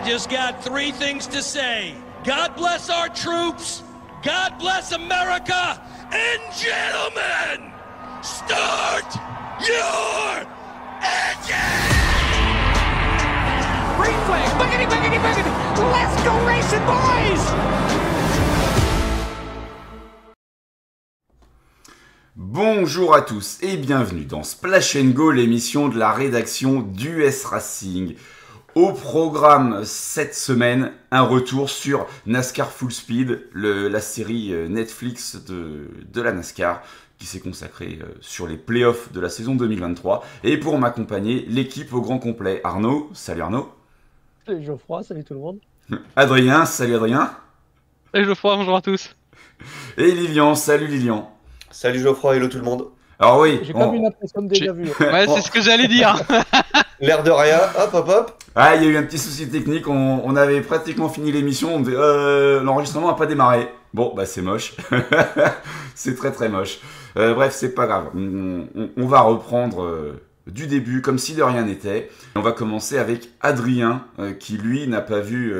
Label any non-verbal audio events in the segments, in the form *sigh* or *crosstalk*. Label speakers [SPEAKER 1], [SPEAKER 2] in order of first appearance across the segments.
[SPEAKER 1] I just got three things to say. God bless our troops, God bless America, and gentlemen, start your engine!
[SPEAKER 2] Green. Let's go racing, boys!
[SPEAKER 3] Bonjour à tous et bienvenue dans Splash Go, l'émission de la rédaction d'US Racing. Au programme cette semaine, un retour sur NASCAR Full Speed, le- la série euh, Netflix de, de la NASCAR qui s'est consacrée euh, sur les playoffs de la saison 2023. Et pour m'accompagner, l'équipe au grand complet. Arnaud, salut Arnaud.
[SPEAKER 4] Salut Geoffroy, salut tout le monde. *laughs*
[SPEAKER 3] Adrien, salut Adrien.
[SPEAKER 5] Salut Geoffroy, bonjour à tous.
[SPEAKER 3] Et Lilian, salut Lilian.
[SPEAKER 6] Salut Geoffroy, hello tout le monde.
[SPEAKER 3] Alors oui,
[SPEAKER 4] J'ai
[SPEAKER 3] on-
[SPEAKER 4] comme une impression déjà vu.
[SPEAKER 5] Ouais, c'est ce que j'allais dire. *laughs*
[SPEAKER 6] L'air de rien, hop hop hop.
[SPEAKER 3] Ah, il y a eu un petit souci technique, on, avait pratiquement fini l'émission, on euh, l'enregistrement n'a pas démarré. Bon, bah c'est moche. *laughs* c'est très très moche. Euh, bref, c'est pas grave. On, va reprendre euh, du début, comme si de rien n'était. On va commencer avec Adrien, qui lui n'a pas vu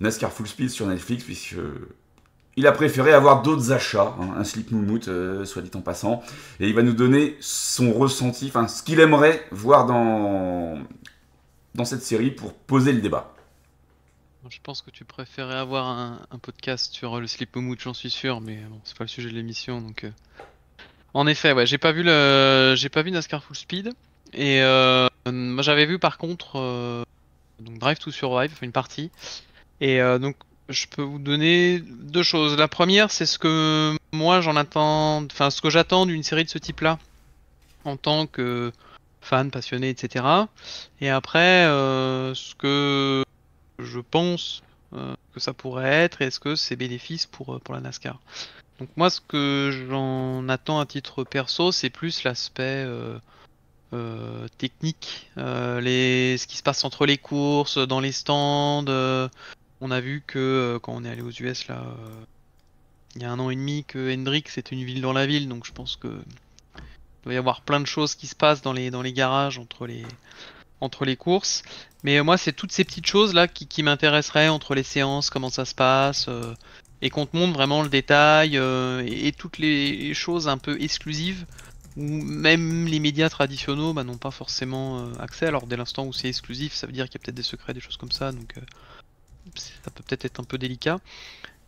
[SPEAKER 3] NASCAR Full Speed sur Netflix, puisque il a préféré avoir d'autres achats, hein, un slip moumout, euh, soit dit en passant, et il va nous donner son ressenti, enfin ce qu'il aimerait voir dans, cette série pour poser le débat.
[SPEAKER 5] Je pense que tu préférais avoir un, podcast sur le slip mood, j'en suis sûr, mais bon, c'est pas le sujet de l'émission, donc. euh. En effet, ouais, j'ai pas vu le, pas vu NASCAR Full Speed, et euh, moi j'avais vu par contre Drive to Survive, une partie, et donc je peux vous donner deux choses. La première, c'est ce que moi j'en attends, enfin ce que j'attends d'une série de ce type-là, en tant que fan passionné, etc. Et après, euh, ce que je pense euh, que ça pourrait être, est-ce que c'est bénéfice pour, euh, pour la NASCAR? Donc moi, ce que j'en attends à titre perso, c'est plus l'aspect technique, ce qui se passe entre les courses, dans les stands. On a vu que euh, quand on est allé aux US là, euh, il y a un an et demi, que Hendrick c'est une ville dans la ville, donc je pense que il doit y avoir plein de choses qui se passent dans les, dans les garages entre les, courses. Mais euh, moi, c'est toutes ces petites choses là qui, m'intéresseraient entre les séances, comment ça se passe, et qu'on te montre vraiment le détail et, toutes les choses un peu exclusives où même les médias traditionnels bah, n'ont pas forcément accès. Alors dès l'instant où c'est exclusif, ça veut dire qu'il y a peut-être des secrets, des choses comme ça, donc ça peut peut-être être un peu délicat.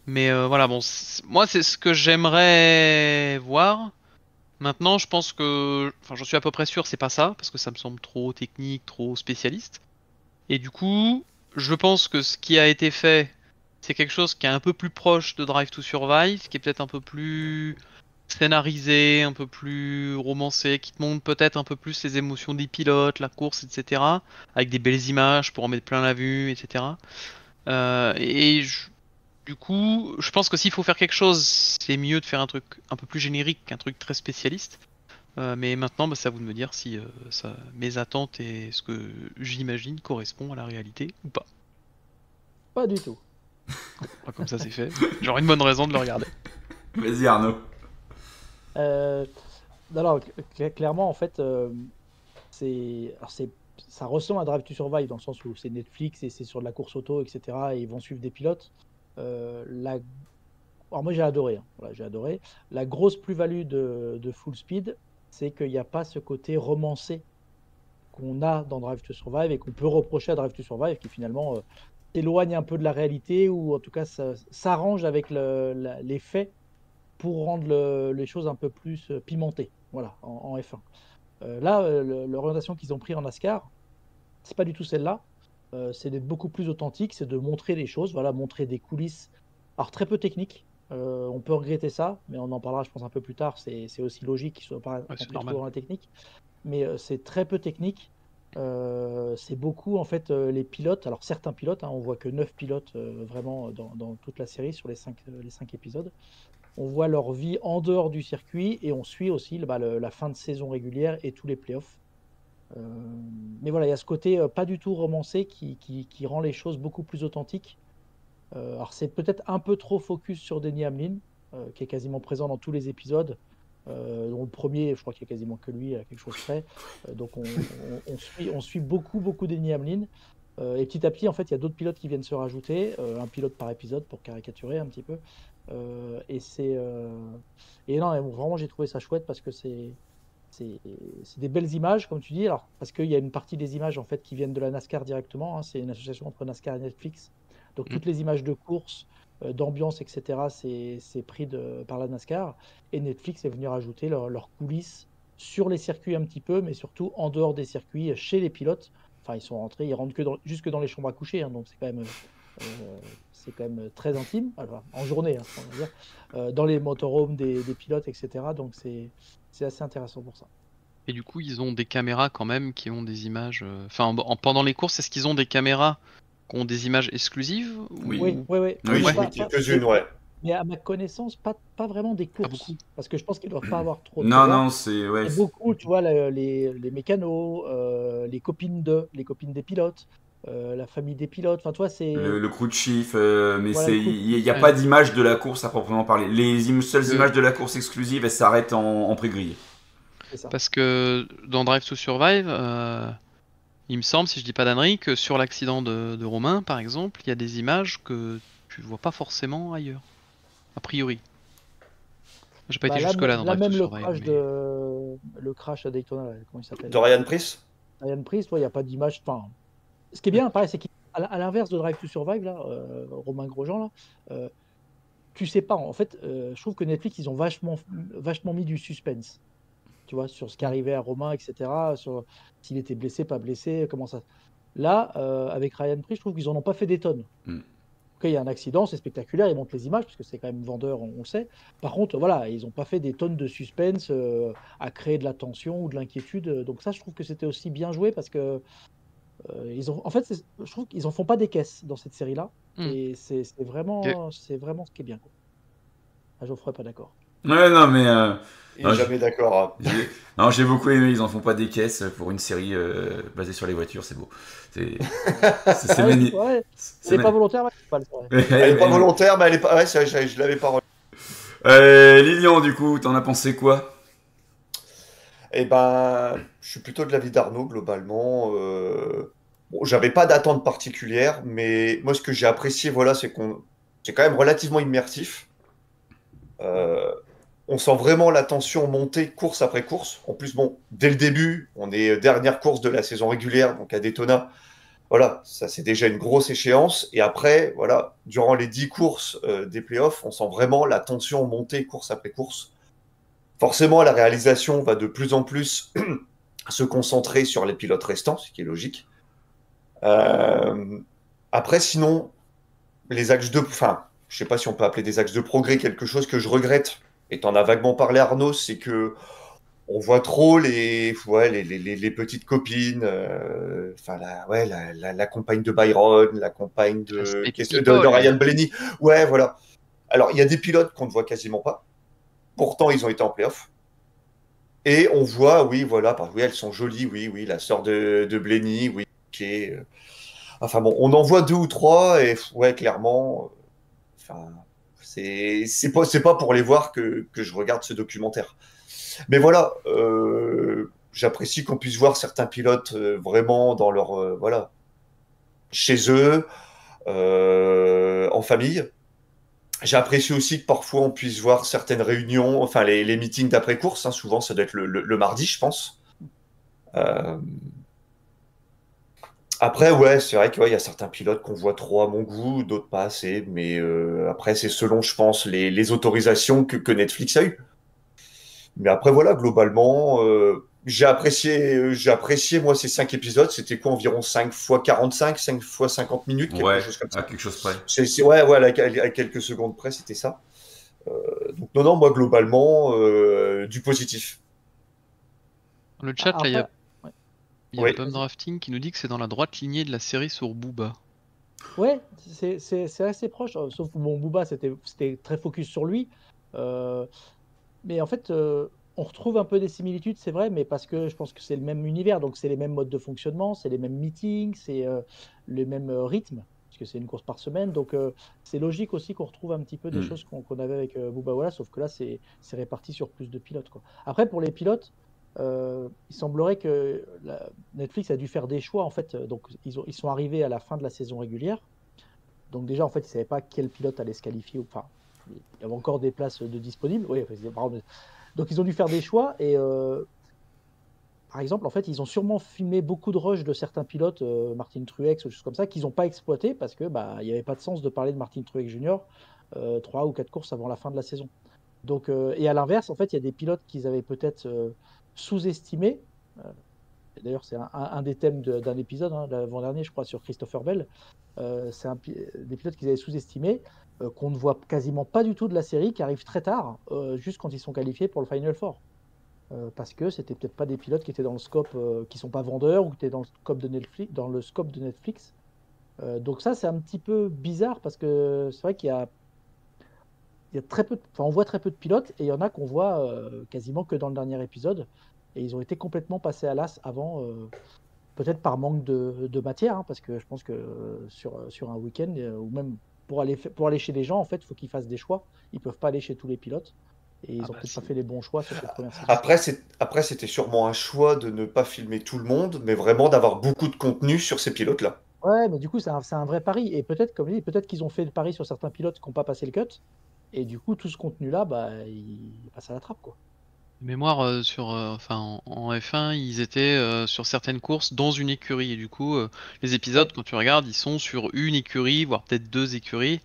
[SPEAKER 5] Mais euh, voilà, bon, moi c'est ce que j'aimerais voir. Maintenant, je pense que, enfin, j'en suis à peu près sûr, c'est pas ça, parce que ça me semble trop technique, trop spécialiste. Et du coup, je pense que ce qui a été fait, c'est quelque chose qui est un peu plus proche de Drive to Survive, qui est peut-être un peu plus scénarisé, un peu plus romancé, qui te montre peut-être un peu plus les émotions des pilotes, la course, etc. Avec des belles images pour en mettre plein la vue, etc. Euh, et je- du coup, je pense que s'il faut faire quelque chose, c'est mieux de faire un truc un peu plus générique qu'un truc très spécialiste. Euh, mais maintenant, bah, c'est à vous de me dire si euh, ça, mes attentes et ce que j'imagine correspond à la réalité ou pas.
[SPEAKER 4] Pas du tout.
[SPEAKER 5] Pas comme ça c'est fait. J'aurais une bonne raison de le regarder. *laughs*
[SPEAKER 3] Vas-y Arnaud.
[SPEAKER 4] Euh, cl- clairement, en fait, euh, alors c'est, ça ressemble à Drive to Survive dans le sens où c'est Netflix et c'est sur de la course auto, etc. Et ils vont suivre des pilotes. Euh. Alors moi j'ai adoré, hein. Voilà, j'ai adoré. La grosse plus-value de, Full Speed, c'est qu'il n'y a pas ce côté romancé qu'on a dans Drive to Survive et qu'on peut reprocher à Drive to Survive, qui finalement euh, s'éloigne un peu de la réalité ou en tout cas s'arrange avec les faits pour rendre le- les choses un peu plus euh, pimentées, voilà, en F1. Euh, là, euh, l'orientation qu'ils ont pris en NASCAR, c'est pas du tout celle-là. Euh, c'est d'être beaucoup plus authentique, c'est de montrer les choses, voilà, montrer des coulisses, alors très peu techniques. Euh, on peut regretter ça, mais on en parlera, je pense, un peu plus tard. C'est aussi logique qu'ils soient pas trop dans la technique, mais euh, c'est très peu technique. Euh, c'est beaucoup en fait euh, les pilotes. Alors certains pilotes, hein, on voit que 9 pilotes euh, vraiment dans, toute la série sur les 5 les cinq épisodes. On voit leur vie en dehors du circuit et on suit aussi bah, la fin de saison régulière et tous les playoffs. Mais voilà, il y a ce côté pas du tout romancé qui, qui- qui rend les choses beaucoup plus authentiques. Alors c'est peut-être un peu trop focus sur Denny Hamlin, qui est quasiment présent dans tous les épisodes. Euh, dont le premier, je crois qu'il y a quasiment que lui à quelque chose près. Euh, donc on, on- on suit, on suit beaucoup, beaucoup Denny Hamlin. Euh, et petit à petit, en fait, il y a d'autres pilotes qui viennent se rajouter, euh, un pilote par épisode pour caricaturer un petit peu. Et c'est et non, vraiment, j'ai trouvé ça chouette parce que c'est c'est des belles images, comme tu dis. Alors parce qu'il y a une partie des images en fait qui viennent de la NASCAR directement. hein, c'est une association entre NASCAR et Netflix. Donc
[SPEAKER 5] Mm.
[SPEAKER 4] toutes les images de course, d'ambiance, etc. C'est pris de par la NASCAR. Et Netflix est venu rajouter leurs coulisses sur les circuits un petit peu, mais surtout en dehors des circuits, chez les pilotes. Enfin, ils sont rentrés, ils rentrent que dans, jusque dans les chambres à coucher, hein, donc c'est quand même, euh, quand même très intime, en journée, hein, euh, dans les motorhomes des, des pilotes, etc. Donc c'est assez intéressant pour ça.
[SPEAKER 5] Et du coup, ils ont des caméras quand même qui ont des images. euh, Enfin, en- en- pendant les courses, est-ce qu'ils ont des caméras ont des images exclusives ou-
[SPEAKER 3] Oui.
[SPEAKER 4] Oui, oui, oui.
[SPEAKER 6] Quelques-unes, ouais.
[SPEAKER 4] Mais à ma connaissance, pas, pas vraiment des courses,
[SPEAKER 5] beaucoup.
[SPEAKER 4] parce que je pense qu'ils doivent pas avoir trop de
[SPEAKER 3] Non, non, c'est. Ouais,
[SPEAKER 4] beaucoup, tu vois, les, les mécanos, euh, les copines de, les copines des pilotes, euh, la famille des pilotes. Enfin, tu vois, c'est.
[SPEAKER 3] Le, le crew chief, euh, mais
[SPEAKER 4] Voilà,
[SPEAKER 3] il n'y a
[SPEAKER 5] Ouais.
[SPEAKER 3] pas d'image de la course à proprement parler. Les im- seules
[SPEAKER 5] Le-
[SPEAKER 3] images de la course exclusive, elles s'arrêtent en, en pré-grille.
[SPEAKER 5] Parce que dans Drive to Survive, euh, il me semble, si je dis pas d'annerie, que sur l'accident de, de Romain, par exemple, il y a des images que tu vois pas forcément ailleurs. A priori. J'ai pas
[SPEAKER 4] Bah,
[SPEAKER 5] été
[SPEAKER 4] là,
[SPEAKER 5] jusque-là dans
[SPEAKER 4] là,
[SPEAKER 5] Drive
[SPEAKER 4] même
[SPEAKER 5] to
[SPEAKER 4] le
[SPEAKER 5] Survive.
[SPEAKER 4] crash,
[SPEAKER 5] mais-
[SPEAKER 4] de... le crash à Daytona, là, comment il s'appelle?
[SPEAKER 6] De Ryan Priest?
[SPEAKER 4] Ryan Priest, il n'y a pas d'image. Enfin, ce qui est bien, pareil, c'est qu'à l'inverse de Drive to Survive, là, euh, Romain Grosjean, là, euh, tu sais pas. En fait, euh, je trouve que Netflix, ils ont vachement, vachement mis du suspense. Tu vois, sur ce qui arrivait à Romain, etc. Sur s'il était blessé, pas blessé, comment ça. Là, euh, avec Ryan Priest, je trouve qu'ils en ont pas fait des tonnes.
[SPEAKER 3] Mm.
[SPEAKER 4] Quand il y a un accident, c'est spectaculaire, ils montrent les images, parce que c'est quand même vendeur, on, on le sait. Par contre, voilà, ils n'ont pas fait des tonnes de suspense euh, à créer de la tension ou de l'inquiétude. Donc ça, je trouve que c'était aussi bien joué parce que euh, ils ont, en fait, je trouve qu'ils en font pas des caisses dans cette série-là.
[SPEAKER 5] Mm.
[SPEAKER 4] Et c'est vraiment, c'est vraiment ce qui est bien. Quoi. Ah, Geoffroy, pas d'accord.
[SPEAKER 3] Ouais, non, mais. euh,
[SPEAKER 6] Il est jamais d'accord. hein. *laughs*
[SPEAKER 3] non, j'ai beaucoup aimé. Ils en font pas des caisses pour une série euh, basée sur les voitures, c'est beau. C'est c'est-
[SPEAKER 4] ouais, ouais, pas volontaire, c'est pas le.
[SPEAKER 6] Elle est pas volontaire, mais elle est pas. Ouais, vrai, je, je l'avais pas. relu.
[SPEAKER 3] Euh, Lilian, du coup, t'en as pensé quoi?
[SPEAKER 6] Eh ben, je suis plutôt de l'avis d'Arnaud globalement. Euh... Bon, j'avais pas d'attente particulière, mais moi ce que j'ai apprécié, voilà, c'est qu'on, c'est quand même relativement immersif. Euh, on sent vraiment la tension monter course après course. En plus, bon, dès le début, on est dernière course de la saison régulière, donc à Daytona. Voilà, ça c'est déjà une grosse échéance. Et après, voilà, durant les dix courses euh, des playoffs, on sent vraiment la tension monter course après course. Forcément, la réalisation va de plus en plus *clears throat* se concentrer sur les pilotes restants, ce qui est logique. Euh, après, sinon, les axes de, enfin, je sais pas si on peut appeler des axes de progrès quelque chose que je regrette. Et t'en as vaguement parlé, Arnaud, c'est que on voit trop les, ouais, les, les, les- petites copines, euh, enfin la, ouais, la, la, la compagne de Byron, la compagne de,
[SPEAKER 5] Ah,
[SPEAKER 6] de, de. Ryan Blaney. Ouais, voilà. Alors, il y a des pilotes qu'on ne voit quasiment pas. Pourtant, ils ont été en playoff. Et on voit, oui, voilà, bah, oui, elles sont jolies, oui, oui, la sœur de, de Blenny, oui, qui est. euh, Enfin bon, on en voit deux ou trois, et ouais, clairement, euh, enfin, c'est c'est pas, c'est pas pour les voir que, que je regarde ce documentaire. Mais voilà, euh, j'apprécie qu'on puisse voir certains pilotes euh, vraiment dans leur. euh, voilà, chez eux, en famille. J'apprécie aussi que parfois on puisse voir certaines réunions, enfin les, les meetings d'après-course, hein, souvent ça doit être le- le mardi, je pense. Après, ouais, c'est vrai qu'il y a certains pilotes qu'on voit trop à mon goût, d'autres pas assez, mais euh, après c'est selon, je pense, les, les autorisations que, que Netflix a eues. Mais après, voilà, globalement, euh, j'ai apprécié, euh, j'ai apprécié, moi, ces cinq épisodes. C'était quoi, environ 5 fois 45, 5 fois 50 minutes, quelque
[SPEAKER 3] Ouais,
[SPEAKER 6] chose comme ça.
[SPEAKER 3] à quelque chose près.
[SPEAKER 6] C'est, c'est- ouais, ouais, à, à quelques secondes près, c'était ça. Euh, donc, non, non, moi, globalement, euh, du positif.
[SPEAKER 5] Le chat, là, il y a, il y a
[SPEAKER 6] Oui.
[SPEAKER 5] Drafting qui nous dit que c'est dans la droite lignée de la série sur Booba.
[SPEAKER 4] Ouais, c'est c'est- c'est assez proche. euh, Sauf que bon, Booba, c'était c'était très focus sur lui. Euh, mais en fait, euh, on retrouve un peu des similitudes, c'est vrai, mais parce que je pense que c'est le même univers, donc c'est les mêmes modes de fonctionnement, c'est les mêmes meetings, c'est euh, le même euh, rythme, parce que c'est une course par semaine. Donc euh, c'est logique aussi qu'on retrouve un petit peu des
[SPEAKER 3] Mm.
[SPEAKER 4] choses qu'on qu'on avait avec euh, Booba Walla, sauf que là, c'est c'est réparti sur plus de pilotes. Quoi. Après, pour les pilotes, euh, il semblerait que Netflix a dû faire des choix en fait. Donc ils, ont, ils sont arrivés à la fin de la saison régulière. Donc déjà en fait ils savaient pas quel pilote allait se qualifier enfin il y avait encore des places de disponibles. Donc ils ont dû faire des choix et euh, par exemple en fait ils ont sûrement filmé beaucoup de rushs de certains pilotes, euh, Martin Truex ou choses comme ça, qu'ils n'ont pas exploité parce que bah il n'y avait pas de sens de parler de Martin Truex Jr. trois ou quatre courses avant la fin de la saison. Donc et à l'inverse en fait il y a des pilotes qu'ils avaient peut-être sous-estimé. Euh, D'ailleurs, c'est un, des thèmes d'un épisode, hein, l'avant-dernier, je crois, sur Christopher Bell. Euh, c'est un des pilotes qu'ils avaient sous-estimés, euh, qu'on ne voit quasiment pas du tout de la série, qui arrivent très tard, juste quand ils sont qualifiés pour le Final Four. Parce que c'était peut-être pas des pilotes qui étaient dans le scope, qui sont pas vendeurs ou qui étaient dans le scope de Netflix. Dans le scope de Netflix. Donc ça, c'est un petit peu bizarre parce que c'est vrai qu'il y a y a très peu, de- enfin, on voit très peu de pilotes et il y en a qu'on voit euh, quasiment que dans le dernier épisode. Et ils ont été complètement passés à l'as avant, euh, peut-être par manque de, de matière, hein, parce que je pense que euh, sur, sur un week-end, euh, ou même pour aller, pour aller chez les gens, en fait, il faut qu'ils fassent des choix. Ils peuvent pas aller chez tous les pilotes. Et ils
[SPEAKER 5] Ah
[SPEAKER 4] ont
[SPEAKER 5] bah
[SPEAKER 4] peut-être pas fait les bons choix sur cette première saison.
[SPEAKER 6] Après, c'est- après, c'était sûrement un choix de ne pas filmer tout le monde, mais vraiment d'avoir beaucoup de contenu sur ces pilotes-là.
[SPEAKER 4] Ouais, mais du coup, c'est un, c'est un vrai pari. Et peut-être, comme je dis, peut-être qu'ils ont fait le pari sur certains pilotes qui n'ont pas passé le cut. Et du coup, tout ce contenu-là, bah, il passe à la trappe, quoi.
[SPEAKER 5] Mémoire euh, sur, euh, enfin en, en F1, ils étaient euh, sur certaines courses dans une écurie et du coup, les épisodes quand tu regardes, ils sont sur une écurie, voire peut-être deux écuries.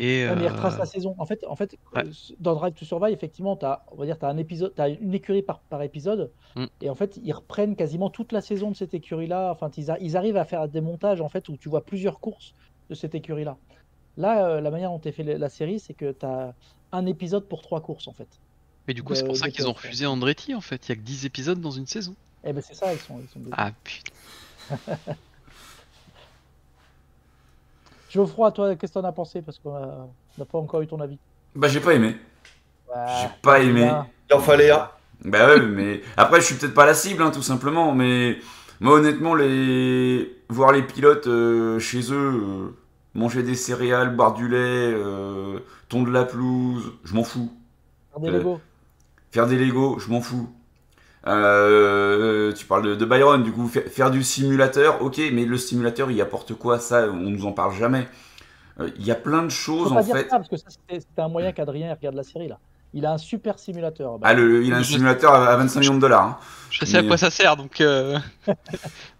[SPEAKER 5] Et
[SPEAKER 4] Ouais, mais ils retracent la saison. En fait, en fait
[SPEAKER 5] Ouais.
[SPEAKER 4] dans Drive to Survive, effectivement, tu as, on va dire, as un épisode, as une écurie par, par épisode.
[SPEAKER 5] Mm.
[SPEAKER 4] Et en fait, ils reprennent quasiment toute la saison de cette écurie-là. Enfin, ils, a- ils arrivent à faire des montages en fait, où tu vois plusieurs courses de cette écurie-là. Là, euh, la manière dont est fait la la série, c'est que tu as un épisode pour trois courses, en fait.
[SPEAKER 5] mais du coup, c'est pour ça qu'ils ont
[SPEAKER 4] TF1.
[SPEAKER 5] refusé Andretti en fait. Il y a que 10 épisodes dans une saison.
[SPEAKER 4] Eh ben, c'est ça, ils sont. Ils sont
[SPEAKER 5] Ah putain. *laughs*
[SPEAKER 4] Geoffroy, toi, qu'est-ce que t'en as pensé? Parce qu'on n'a pas encore eu ton avis.
[SPEAKER 3] Bah, j'ai pas aimé. J'ai pas aimé.
[SPEAKER 4] bien.
[SPEAKER 6] Il en fallait un.
[SPEAKER 3] Bah ouais, mais après, je suis peut-être pas la cible, hein, tout simplement. Mais moi, honnêtement, les voir les pilotes euh, chez eux euh, manger des céréales, boire du lait, euh, tondre la pelouse, je m'en fous.
[SPEAKER 4] Faire des
[SPEAKER 3] Euh,
[SPEAKER 4] Lego.
[SPEAKER 3] Faire des Lego, je m'en fous. Euh, tu parles de, de Byron, du coup, fa- faire du simulateur, ok, mais le simulateur, il apporte quoi? Ça, on nous en parle jamais. Euh, Il y a plein de
[SPEAKER 4] Faut
[SPEAKER 3] choses,
[SPEAKER 4] pas
[SPEAKER 3] en
[SPEAKER 4] dire
[SPEAKER 3] fait.
[SPEAKER 4] ça, parce que ça, c'était un moyen qu'Adrien regarde la série, là. Il a un super simulateur. Bah,
[SPEAKER 3] Ah, le, il a un simulateur à à 25 millions de dollars. hein.
[SPEAKER 5] Je sais à quoi ça sert donc. euh, *laughs*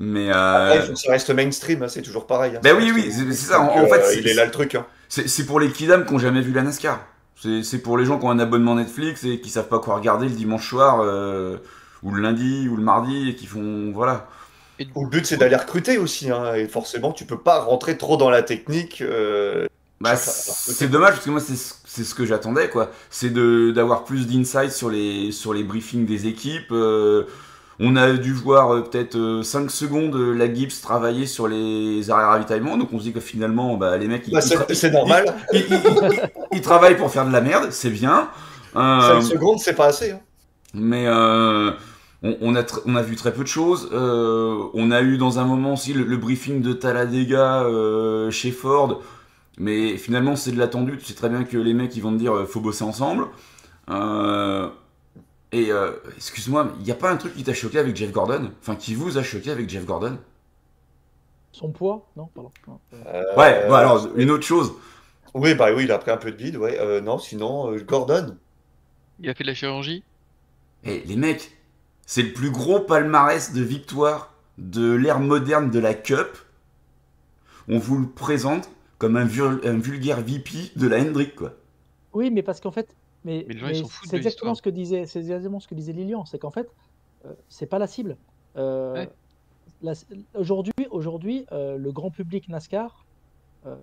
[SPEAKER 3] Mais
[SPEAKER 6] Après,
[SPEAKER 3] euh,
[SPEAKER 6] que ça reste mainstream, hein, c'est toujours pareil. hein.
[SPEAKER 3] Ben oui, oui, c'est- ça, en- fait,
[SPEAKER 6] euh,
[SPEAKER 3] c'est-
[SPEAKER 6] il est là le truc. hein.
[SPEAKER 3] c'est c'est pour les kidam qui ont jamais vu la NASCAR. C'est c'est pour les gens qui ont un abonnement Netflix et qui savent pas quoi regarder le dimanche soir, euh, ou le lundi, ou le mardi, et qui font. Voilà.
[SPEAKER 6] Où le but, c'est d'aller recruter aussi. hein, et forcément, tu peux pas rentrer trop dans la technique. euh,
[SPEAKER 3] Bah, c'est dommage parce que moi c'est ce- c'est ce que j'attendais quoi. C'est de d'avoir plus d'insight sur les sur les briefings des équipes. Euh, on a dû voir euh, peut-être 5 secondes euh, la Gibbs travailler sur les arrêts ravitaillement, donc on se dit que finalement bah, les mecs ils,
[SPEAKER 6] bah, c'est normal.
[SPEAKER 3] ils- ils- ils- ils travaillent pour faire de la merde, c'est bien. Euh,
[SPEAKER 6] 5 secondes, c'est pas assez. hein.
[SPEAKER 3] mais euh, on, on a tr- on a vu très peu de choses. Euh, on a eu dans un moment aussi le, le briefing de Talladega euh, chez Ford. Mais finalement, c'est de l'attendu. Tu sais très bien que les mecs, ils vont te dire euh, faut bosser ensemble. Euh, et euh, excuse-moi, mais il n'y a pas un truc qui t'a choqué avec Jeff Gordon? Enfin, qui vous a choqué avec Jeff Gordon?
[SPEAKER 4] Son poids? Non, pardon. Non, euh,
[SPEAKER 3] Ouais, bon, alors, une autre chose.
[SPEAKER 6] Oui, bah oui, il a pris un peu de bide. Ouais. Euh, non, sinon, euh, Gordon.
[SPEAKER 5] il a fait de la chirurgie?
[SPEAKER 3] Et les mecs, c'est le plus gros palmarès de victoire de l'ère moderne de la Cup. On vous le présente comme un, vul- un vulgaire VP de la Hendrick, quoi.
[SPEAKER 4] Oui, mais parce qu'en fait, mais,
[SPEAKER 5] Mais les gens, ils
[SPEAKER 4] mais
[SPEAKER 5] s'en foutent
[SPEAKER 4] c'est exactement ce que disait, c'est exactement ce que disait Lilian, c'est qu'en fait, euh, c'est pas la cible. Euh,
[SPEAKER 5] Ouais.
[SPEAKER 4] Aujourd'hui, aujourd'hui, euh, le grand public NASCAR, euh,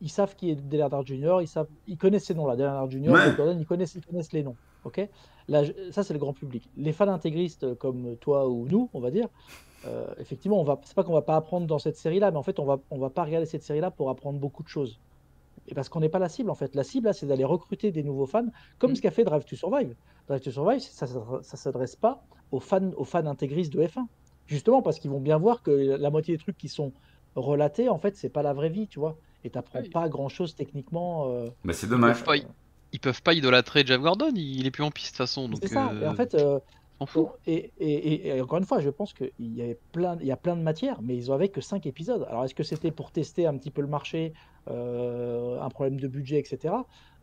[SPEAKER 4] ils savent qui est Dale Earnhardt Jr., ils savent, ils connaissent ces noms-là, Dale Earnhardt Jr.,
[SPEAKER 3] Ouais.
[SPEAKER 4] Gordon, ils connaissent, ils connaissent les noms. Ok, Là, ça c'est le grand public. Les fans intégristes comme toi ou nous, on va dire. euh, effectivement, on va, c'est pas qu'on va pas apprendre dans cette série-là, mais en fait, on va, on va pas regarder cette série-là pour apprendre beaucoup de choses. Et parce qu'on n'est pas la cible en fait. La cible là, c'est d'aller recruter des nouveaux fans, comme
[SPEAKER 5] Mm.
[SPEAKER 4] ce qu'a fait Drive to Survive. Drive to Survive, ça, ça, ça s'adresse pas aux fans, aux fans intégristes de F1, justement parce qu'ils vont bien voir que la moitié des trucs qui sont relatés, en fait, c'est pas la vraie vie, tu vois. Et t'apprends
[SPEAKER 5] Oui.
[SPEAKER 4] pas grand-chose techniquement. euh,
[SPEAKER 3] Bah, c'est dommage.
[SPEAKER 5] Ils peuvent pas idolâtrer Jeff Gordon, il est plus en piste de toute façon. Donc,
[SPEAKER 4] C'est ça. Et
[SPEAKER 5] euh,
[SPEAKER 4] en fait, euh,
[SPEAKER 5] on s'en fout.
[SPEAKER 4] Bon, et, et- et- et encore une fois, je pense qu'il y, avait plein, il y a plein de matières, mais ils avaient que 5 épisodes. Alors, est-ce que c'était pour tester un petit peu le marché, euh, un problème de budget, etc.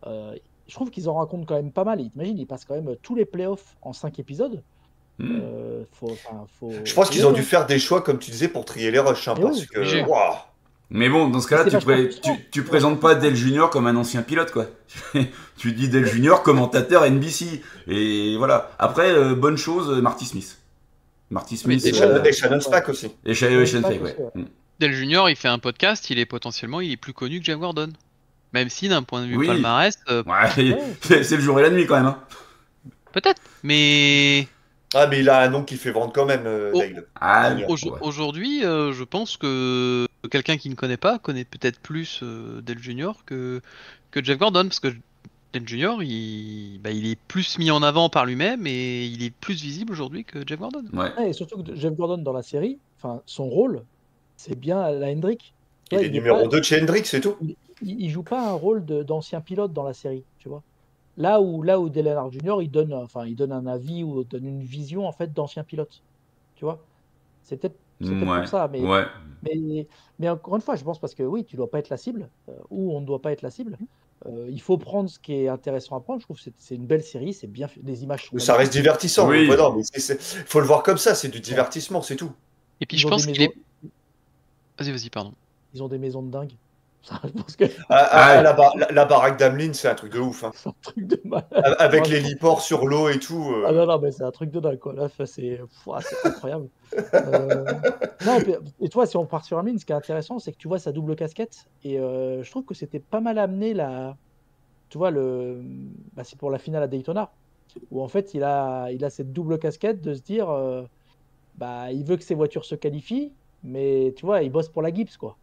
[SPEAKER 4] Euh, je trouve qu'ils en racontent quand même pas mal. T'imagines, ils passent quand même tous les playoffs en 5 épisodes.
[SPEAKER 3] Hmm.
[SPEAKER 4] Euh, faut, enfin, faut-
[SPEAKER 6] Je pense qu'ils ont dû faire des choix, comme tu disais, pour trier les rushs. hein, parce
[SPEAKER 4] oui,
[SPEAKER 6] que.
[SPEAKER 3] Mais bon, dans ce cas-là, tu,
[SPEAKER 4] vachement
[SPEAKER 3] pré-
[SPEAKER 4] frustrant.
[SPEAKER 3] tu, tu présentes pas Del Junior comme un ancien pilote, quoi. *laughs* tu dis Del Junior commentateur NBC. Et voilà. Après, euh, bonne chose, euh, Marty Smith. Marty Smith
[SPEAKER 6] Et
[SPEAKER 3] euh,
[SPEAKER 6] Shannon, et Shannon Stack aussi.
[SPEAKER 3] et Sha- ouais, Sean
[SPEAKER 4] Stack
[SPEAKER 3] ouais. Hmm.
[SPEAKER 5] Del Junior, il fait un podcast, il est potentiellement il est plus connu que Jeff Gordon. Même si d'un point de vue
[SPEAKER 3] Oui.
[SPEAKER 5] palmarès, euh,
[SPEAKER 3] Ouais, *laughs* c'est le jour et la nuit quand même. hein.
[SPEAKER 5] peut-être. Mais
[SPEAKER 6] Ah, mais il a un nom qui fait vendre quand même, euh,
[SPEAKER 5] Oh.
[SPEAKER 6] Dale.
[SPEAKER 3] Ah,
[SPEAKER 6] Ouais.
[SPEAKER 3] ouais.
[SPEAKER 5] aujourd'hui, euh, je pense que quelqu'un qui ne connaît pas connaît peut-être plus euh, Del Junior que, que Jeff Gordon, parce que Del Junior, il, bah, il est plus mis en avant par lui-même et il est plus visible aujourd'hui que Jeff Gordon.
[SPEAKER 3] Ouais.
[SPEAKER 4] Ouais, et surtout que Jeff Gordon dans la série, enfin, son rôle, c'est bien la Hendrick.
[SPEAKER 6] Il est numéro
[SPEAKER 4] pas-
[SPEAKER 6] 2 de chez Hendrix, c'est tout.
[SPEAKER 4] il, il joue pas un rôle d'ancien pilote dans la série, tu vois. Là où, là où Jr. il donne, enfin, il donne un avis ou donne une vision en fait d'ancien pilote, tu vois. C'est peut-être c'est peut-être
[SPEAKER 3] Ouais.
[SPEAKER 4] pour ça, mais,
[SPEAKER 3] Ouais.
[SPEAKER 4] mais, mais encore une fois, je pense parce que oui, tu dois pas être la cible, euh, ou on ne doit pas être la cible. Euh, il faut prendre ce qui est intéressant à prendre. Je trouve que c'est- une belle série, c'est bien les images
[SPEAKER 6] ça reste divertissant.
[SPEAKER 3] Oui.
[SPEAKER 6] Ouais, faut le voir comme ça, c'est du divertissement, c'est tout.
[SPEAKER 5] Et puis
[SPEAKER 4] Ils
[SPEAKER 5] je pense
[SPEAKER 4] des
[SPEAKER 5] qu'il est. Vas-y, vas-y, pardon.
[SPEAKER 4] Ils ont des maisons de dingue. Ça, je pense que
[SPEAKER 6] Ah, ah,
[SPEAKER 3] Ah,
[SPEAKER 6] la, bar- la- la baraque d'Ameline, c'est un truc de ouf. hein.
[SPEAKER 4] c'est un truc de mal.
[SPEAKER 6] Avec
[SPEAKER 4] Ouais.
[SPEAKER 6] les liports sur l'eau et tout. euh,
[SPEAKER 4] Ah non, non, mais c'est un truc de dingue, quoi. Là, ça, c'est incroyable. Euh, Non, et, puis- et toi, si on part sur Amine, ce qui est intéressant, c'est que tu vois sa double casquette. Et euh, je trouve que c'était pas mal amené, la... tu vois, le... bah, c'est pour la finale à Daytona, où en fait, il a, il a cette double casquette de se dire, euh, bah, il veut que ses voitures se qualifient, mais tu vois, il bosse pour la Gibbs, quoi.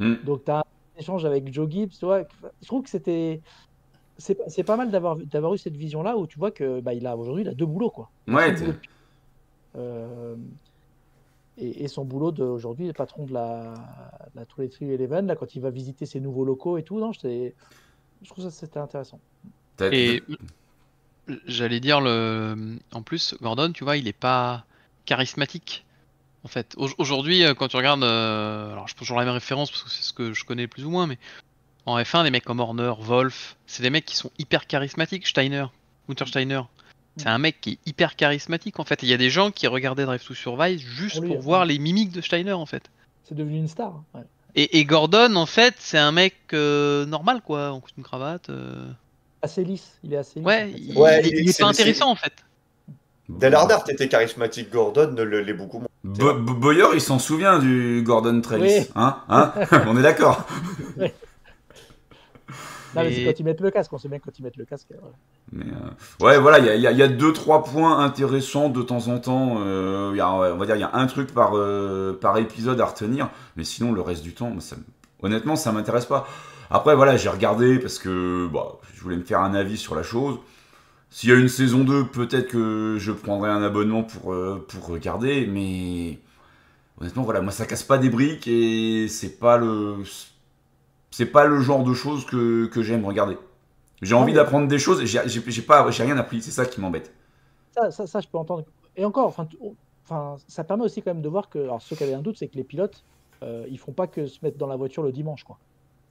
[SPEAKER 3] Hmm.
[SPEAKER 4] Donc, tu as un échange avec Joe Gibbs, tu vois. Je trouve que c'était. C'est pas- c'est pas mal d'avoir d'avoir eu cette vision-là où tu vois que bah, il a aujourd'hui il a deux boulots quoi.
[SPEAKER 3] Ouais,
[SPEAKER 4] boulot de euh, et, et son boulot d'aujourd'hui, le patron de la, la 2311, là, quand il va visiter ses nouveaux locaux et tout, non, je trouve ça c'était intéressant.
[SPEAKER 3] T'as-
[SPEAKER 5] Et j'allais dire, le... en plus, Gordon, tu vois, il est pas charismatique. En fait, Au- aujourd'hui, euh, quand tu regardes, euh, alors je prends toujours la même référence parce que c'est ce que je connais plus ou moins, mais en F1, des mecs comme Horner, Wolf, c'est des mecs qui sont hyper charismatiques. Steiner, Gunther Steiner, c'est un mec qui est hyper charismatique en fait. Et Il y a des gens qui regardaient Drive to Survive juste
[SPEAKER 4] Pour lui,
[SPEAKER 5] pour
[SPEAKER 4] ouais.
[SPEAKER 5] voir les mimiques de Steiner en fait.
[SPEAKER 4] C'est devenu une star. ouais.
[SPEAKER 5] Et, et Gordon, en fait, c'est un mec euh, normal quoi, en costume cravate. euh.
[SPEAKER 4] Assez lisse, il est assez lisse.
[SPEAKER 5] Ouais,
[SPEAKER 4] en fait.
[SPEAKER 5] il,
[SPEAKER 6] Ouais,
[SPEAKER 5] il-
[SPEAKER 6] il-
[SPEAKER 5] il est
[SPEAKER 6] c'est-
[SPEAKER 5] pas
[SPEAKER 6] c'est-
[SPEAKER 5] intéressant en fait.
[SPEAKER 6] Dale Earnhardt était charismatique, Gordon ne le- l'est beaucoup moins.
[SPEAKER 3] Bo- Bo- Boyer, il s'en souvient du Gordon Travis.
[SPEAKER 4] Oui.
[SPEAKER 3] Hein Hein *laughs* On est d'accord. *laughs*
[SPEAKER 4] Non, mais c'est quand ils mettent le casque, on sait bien quand ils mettent le casque. voilà.
[SPEAKER 3] Mais, euh, ouais, voilà, il y a, y y deux, trois points intéressants de temps en temps. Euh, il y a, ouais, on va dire, il y a un truc par, euh, par épisode à retenir. Mais sinon, le reste du temps, ça, honnêtement, ça m'intéresse pas. Après, voilà, j'ai regardé parce que bah, je voulais me faire un avis sur la chose. S'il y a une saison 2, peut-être que je prendrai un abonnement pour, euh, pour regarder. Mais honnêtement, voilà, moi, ça casse pas des briques et c'est pas le. C'est pas le genre de choses que, que j'aime regarder. J'ai envie d'apprendre des choses et j'ai pas, j'ai rien appris. C'est ça qui m'embête.
[SPEAKER 4] Ça, ça, ça, je peux entendre. Et encore, enfin, ça permet aussi quand même de voir que, alors ceux qui avaient un doute, c'est que les pilotes, euh, ils font pas que se mettre dans la voiture le dimanche, quoi.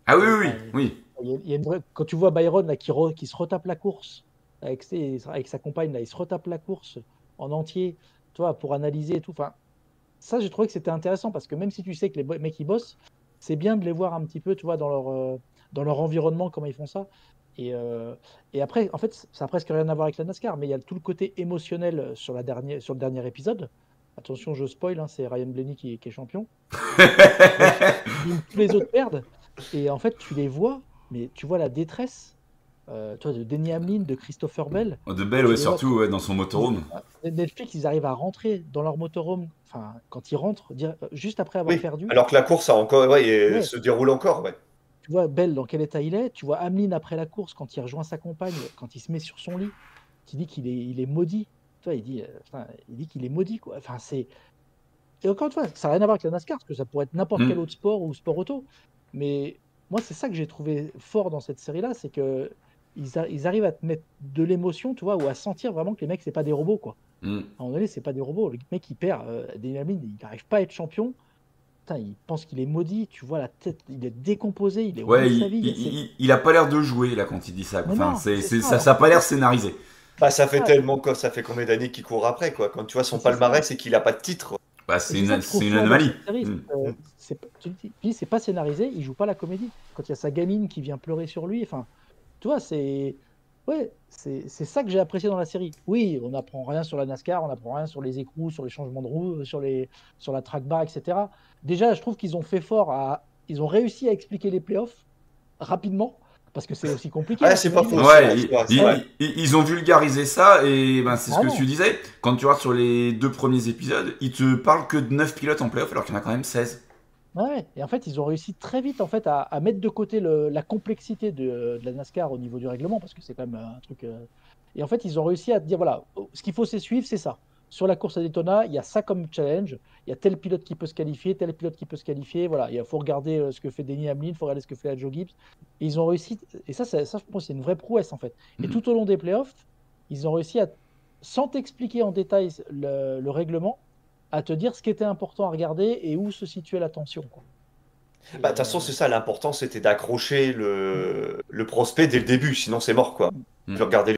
[SPEAKER 3] Ah oui, oui, oui.
[SPEAKER 4] Ouais.
[SPEAKER 3] oui.
[SPEAKER 4] Il y a- il y a une vraie- Quand tu vois Byron là, qui, re- qui se retape la course avec, ses- avec sa compagne, là, il se retape la course en entier, tu vois, pour analyser et tout. Enfin, ça, j'ai trouvé que c'était intéressant parce que même si tu sais que les mecs ils bossent, c'est bien de les voir un petit peu, tu vois, dans leur, euh, dans leur environnement, comment ils font ça. Et, euh, et après, en fait, ça n'a presque rien à voir avec la NASCAR, mais il y a tout le côté émotionnel sur, la dernière, sur le dernier épisode. Attention, je spoil, hein, c'est Ryan Blaney qui, qui est champion. *laughs* Tous les autres perdent. Et en fait, tu les vois, mais tu vois la détresse euh, tu vois, de Denny Hamlin, de Christopher Bell.
[SPEAKER 3] De Belle, ouais, surtout ouais, dans son motorhome.
[SPEAKER 4] Netflix, ils arrivent à rentrer dans leur motorhome, enfin, quand ils rentrent, dire- juste après avoir
[SPEAKER 6] Oui,
[SPEAKER 4] perdu.
[SPEAKER 6] Alors que la course a encore, ouais, se déroule encore, ouais.
[SPEAKER 4] Tu vois Bell dans quel état il est? Tu vois Hamlin après la course, quand il rejoint sa compagne, quand il se met sur son lit, qui dit qu'il est, il est maudit. Tu vois, il dit, euh, il dit qu'il est maudit, quoi. Enfin, c'est. Et encore une fois, ça n'a rien à voir avec la NASCAR, parce que ça pourrait être n'importe
[SPEAKER 3] Mm.
[SPEAKER 4] quel autre sport ou sport auto. Mais moi, c'est ça que j'ai trouvé fort dans cette série-là, c'est que ils, a- ils arrivent à te mettre de l'émotion, tu vois, ou à sentir vraiment que les mecs, c'est pas des robots, quoi.
[SPEAKER 3] Mm.
[SPEAKER 4] À un moment donné, c'est pas des robots. Le mec, il perd. Euh, Daniel Hamlin, il n'arrive pas à être champion. Putain, il pense qu'il est maudit. Tu vois la tête, il est décomposé. Il est
[SPEAKER 3] Ouais,
[SPEAKER 4] de
[SPEAKER 3] il,
[SPEAKER 4] sa vie.
[SPEAKER 3] il,
[SPEAKER 4] c'est-
[SPEAKER 3] il- il a pas l'air de jouer là quand il dit ça. Enfin,
[SPEAKER 4] non,
[SPEAKER 3] c'est,
[SPEAKER 4] c'est
[SPEAKER 3] c'est-
[SPEAKER 4] ça.
[SPEAKER 3] ça, ça a pas l'air scénarisé.
[SPEAKER 6] Bah, ça fait tellement quoi, ça fait combien d'années qu'il court après quoi. Quand tu vois son
[SPEAKER 4] C'est ça.
[SPEAKER 6] palmarès et qu'il a pas de titre.
[SPEAKER 3] Bah, c'est une, c'est anomalie. Mm.
[SPEAKER 4] c'est que, euh, c'est tu dis, c'est pas scénarisé, il joue pas la comédie. Quand il y a sa gamine qui vient pleurer sur lui, enfin, tu vois, c'est. Ouais, c'est c'est ça que j'ai apprécié dans la série. Oui, on n'apprend rien sur la NASCAR, on n'apprend rien sur les écrous, sur les changements de roue, sur, les, sur la track bar, etc. Déjà, je trouve qu'ils ont fait fort à. Ils ont réussi à expliquer les playoffs rapidement, parce que c'est aussi compliqué.
[SPEAKER 6] Ouais,
[SPEAKER 4] hein,
[SPEAKER 6] c'est pas faux.
[SPEAKER 3] Ouais, ils, ont vulgarisé ça et ben, c'est ce que tu disais. Quand tu regardes sur les deux premiers épisodes, ils te parlent que de 9 pilotes en playoff alors qu'il y en a quand même 16.
[SPEAKER 4] Ouais, et en fait, ils ont réussi très vite en fait à, à mettre de côté le- la complexité de, de la NASCAR au niveau du règlement, parce que c'est quand même un truc. euh, Et en fait, ils ont réussi à dire voilà, ce qu'il faut c'est suivre, c'est ça. Sur la course à Daytona, il y a ça comme challenge. Il y a tel pilote qui peut se qualifier, tel pilote qui peut se qualifier. Voilà, il faut regarder euh, ce que fait Denny Hamlin, il faut regarder ce que fait Joe Gibbs. Et ils ont réussi, et ça, ça, ça, je pense, que c'est une vraie prouesse en fait. Et
[SPEAKER 3] Mhm.
[SPEAKER 4] tout au long des playoffs, ils ont réussi à, sans t'expliquer en détail le, le règlement, à te dire ce qui était important à regarder et où se situait la tension. quoi.
[SPEAKER 6] Bah, de toute façon, c'est ça, l'important c'était d'accrocher le... le prospect dès le début, sinon c'est mort quoi.
[SPEAKER 3] Mm.
[SPEAKER 6] Les-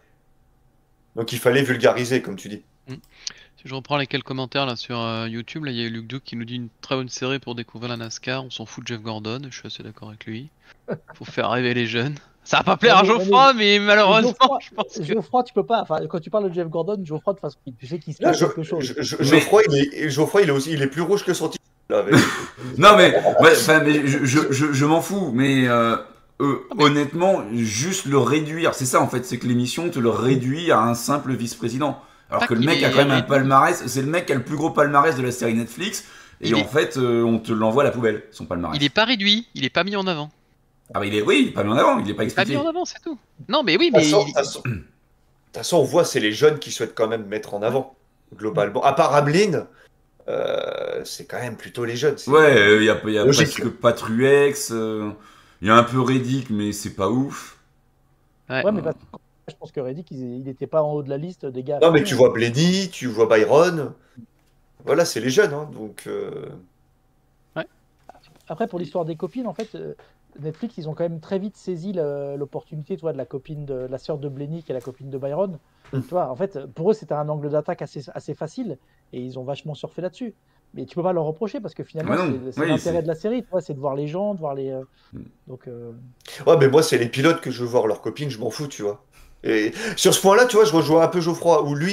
[SPEAKER 6] Donc il fallait vulgariser, comme tu dis.
[SPEAKER 5] Si je reprends les quelques commentaires là sur euh, YouTube, là il y a eu Luc Duke qui nous dit une très bonne série pour découvrir la NASCAR. On s'en fout de Jeff Gordon, je suis assez d'accord avec lui. Faut faire rêver les jeunes. Ça va pas plaire à
[SPEAKER 4] mais-
[SPEAKER 5] Geoffroy, mais malheureusement,
[SPEAKER 4] Geoffroy-
[SPEAKER 5] je pense que.
[SPEAKER 4] Geoffroy, tu peux pas. Enfin, quand tu parles de Jeff Gordon, Geoffroy, de façon, tu sais qu'il se passe
[SPEAKER 6] je-
[SPEAKER 4] quelque chose.
[SPEAKER 6] je- je-
[SPEAKER 3] Mais-
[SPEAKER 6] Geoffroy, il est... Geoffroy, il est aussi, il est plus rouge que son titre. avec- *laughs*
[SPEAKER 3] Non mais, ouais, mais je, je, je, je m'en fous, mais, euh, euh, honnêtement, juste le réduire, c'est ça en fait, c'est que l'émission te le réduit à un simple vice-président. Alors que le mec a quand même un palmarès, c'est le mec qui a le plus gros palmarès de la série Netflix, et
[SPEAKER 5] Il
[SPEAKER 3] en
[SPEAKER 5] est-
[SPEAKER 3] fait, euh, on te l'envoie à la poubelle, son palmarès.
[SPEAKER 5] Il est pas réduit, il est pas mis en avant.
[SPEAKER 3] Ah bah il est, oui, il est pas mis en avant, il est pas
[SPEAKER 5] Il est pas mis
[SPEAKER 3] expliqué.
[SPEAKER 5] en avant, c'est tout. Non, mais oui,
[SPEAKER 6] De toute
[SPEAKER 5] mais.
[SPEAKER 6] de toute façon- on voit, c'est les jeunes qui souhaitent quand même mettre en avant, globalement. À part Hamlin, euh, c'est quand même plutôt les jeunes.
[SPEAKER 3] Ouais, euh, il y a, y a presque pas Truex, euh, il y a un peu Reddick, mais c'est pas ouf.
[SPEAKER 5] Ouais.
[SPEAKER 4] Ouais, mais parce que je pense que Reddick, il n'était pas en haut de la liste des gars.
[SPEAKER 6] Non, mais tu vois Blenny, tu vois Byron. Voilà, c'est les jeunes, hein, donc. euh,
[SPEAKER 4] Après, pour l'histoire des copines, en fait, euh, Netflix, ils ont quand même très vite saisi l'opportunité, de la copine de la sœur de Blenny, qui est la copine de Byron.
[SPEAKER 6] Mm.
[SPEAKER 4] Tu vois, en fait, pour eux, c'était un angle d'attaque assez, assez facile, et ils ont vachement surfé là-dessus. Mais tu peux pas leur reprocher parce que finalement,
[SPEAKER 3] non.
[SPEAKER 4] c'est
[SPEAKER 3] Oui,
[SPEAKER 4] l'intérêt de la série, c'est de voir les gens, de voir les. euh,
[SPEAKER 3] Mm.
[SPEAKER 4] Donc, euh,
[SPEAKER 6] Ouais, mais moi, c'est les pilotes que je veux voir leurs copines, je m'en fous, tu vois. Et sur ce point-là, tu vois, je rejoins un peu Geoffroy, où lui,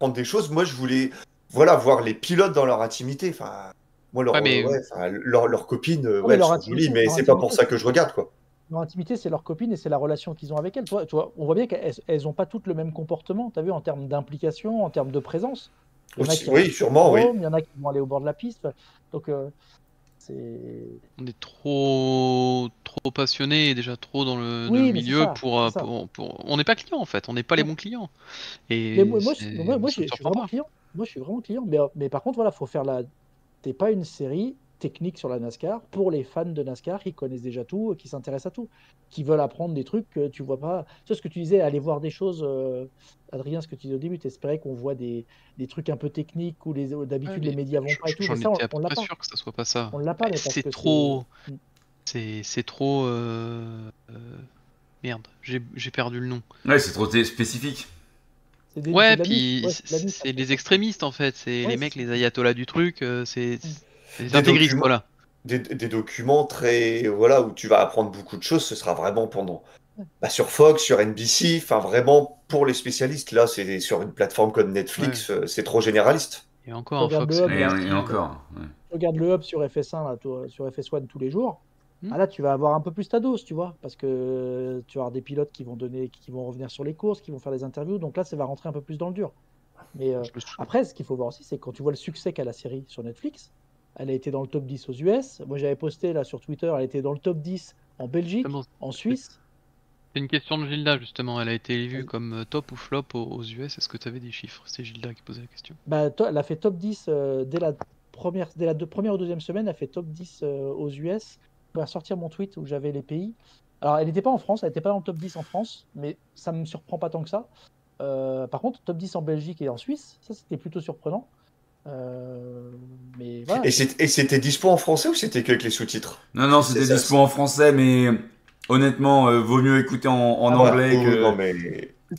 [SPEAKER 6] prendre des choses, moi, je voulais, voilà, voir les pilotes dans leur intimité. Enfin, moi, leur,
[SPEAKER 5] Ouais, mais-
[SPEAKER 6] ouais, leur, euh,
[SPEAKER 4] Ouais,
[SPEAKER 6] ouais,
[SPEAKER 4] leur
[SPEAKER 6] sont
[SPEAKER 4] intimité,
[SPEAKER 6] jolies, mais c'est pas pour ça que je regarde, quoi.
[SPEAKER 4] leur intimité, c'est leur copine et c'est la relation qu'ils ont avec elle. Tu vois, on voit bien qu'elles elles ont pas toutes le même comportement, tu as vu, en termes d'implication, en termes de présence. Il y en a
[SPEAKER 6] Aussi-
[SPEAKER 4] qui
[SPEAKER 6] oui, sûrement, oui.
[SPEAKER 4] Il y en a qui vont aller au bord de la piste. Donc, euh, c'est.
[SPEAKER 5] On est trop trop passionné et déjà trop dans le, dans milieu
[SPEAKER 4] ça,
[SPEAKER 5] pour, euh, pour, pour- On n'est pas client en fait, on n'est pas les bons clients. Et
[SPEAKER 4] Mais moi, moi, moi, je- suis vraiment client. Moi, je suis vraiment client. Mais, mais par contre, voilà, faut faire la. T'es pas une série technique sur la NASCAR pour les fans de NASCAR qui connaissent déjà tout, qui s'intéressent à tout, qui veulent apprendre des trucs que tu vois pas. Tu sais ce que tu disais, aller voir des choses. euh, Adrien, ce que tu disais au début, t'espérais qu'on voit des, des trucs un peu techniques où les d'habitude
[SPEAKER 5] Ouais,
[SPEAKER 4] les médias vont
[SPEAKER 5] je-
[SPEAKER 4] pas et tout.
[SPEAKER 5] J'en
[SPEAKER 4] ça, on, on pas.
[SPEAKER 5] sûr que ça soit pas ça.
[SPEAKER 4] On l'a pas. mais
[SPEAKER 5] C'est trop.
[SPEAKER 4] Mm.
[SPEAKER 5] C'est c'est trop. euh, euh, Merde, j'ai j'ai perdu le nom.
[SPEAKER 3] Ouais, c'est trop spécifique.
[SPEAKER 4] C'est des-
[SPEAKER 5] Ouais, puis
[SPEAKER 4] c'est
[SPEAKER 5] les extrémistes en fait, c'est
[SPEAKER 4] Ouais,
[SPEAKER 5] les mecs, les ayatollahs du truc, euh, c'est les
[SPEAKER 6] Des
[SPEAKER 5] intégristes,
[SPEAKER 6] documents.
[SPEAKER 5] voilà.
[SPEAKER 6] Des, des documents très, voilà, où tu vas apprendre beaucoup de choses, ce sera vraiment pendant, bah, sur Fox, sur NBC, enfin, vraiment pour les spécialistes. Là, c'est sur une plateforme comme Netflix, euh, c'est trop généraliste.
[SPEAKER 5] Et encore,
[SPEAKER 4] Regarde
[SPEAKER 5] Fox.
[SPEAKER 4] le hub,
[SPEAKER 3] Et, et encore.
[SPEAKER 4] regardes le hub sur FS1, là, sur FS1 tous les jours.
[SPEAKER 5] Hmm.
[SPEAKER 4] Ah là, tu vas avoir un peu plus ta dose, tu vois, parce que tu vas avoir des pilotes qui vont donner, qui vont revenir sur les courses, qui vont faire des interviews. Donc là, ça va rentrer un peu plus dans le dur. Mais euh, après, ce qu'il faut voir aussi, c'est quand tu vois le succès qu'a la série sur Netflix, elle a été dans le top 10 aux US. Moi, j'avais posté là sur Twitter, elle était dans le top 10 en Belgique, en Suisse.
[SPEAKER 5] C'est une question de Gilda justement, elle a été vue
[SPEAKER 4] Oui.
[SPEAKER 5] comme euh, top ou flop aux, US, est-ce que tu avais des chiffres? C'est Gilda qui posait la question.
[SPEAKER 4] Bah, elle a fait top 10 euh, dès la première, dès la deux- première ou deuxième semaine, elle a fait top 10 euh, aux US. Je vais sortir mon tweet où j'avais les pays. Alors, elle n'était pas en France, elle n'était pas dans le top 10 en France, mais ça me surprend pas tant que ça. Euh, par contre, top 10 en Belgique et en Suisse, ça c'était plutôt surprenant. Euh, mais voilà.
[SPEAKER 6] Et c'était dispo en français ou c'était qu'avec les sous-titres?
[SPEAKER 3] Non, non, c'était dispo en français, mais honnêtement, euh, vaut mieux écouter en, en
[SPEAKER 4] Ah,
[SPEAKER 3] anglais
[SPEAKER 6] Oh,
[SPEAKER 3] que.
[SPEAKER 6] Non, mais...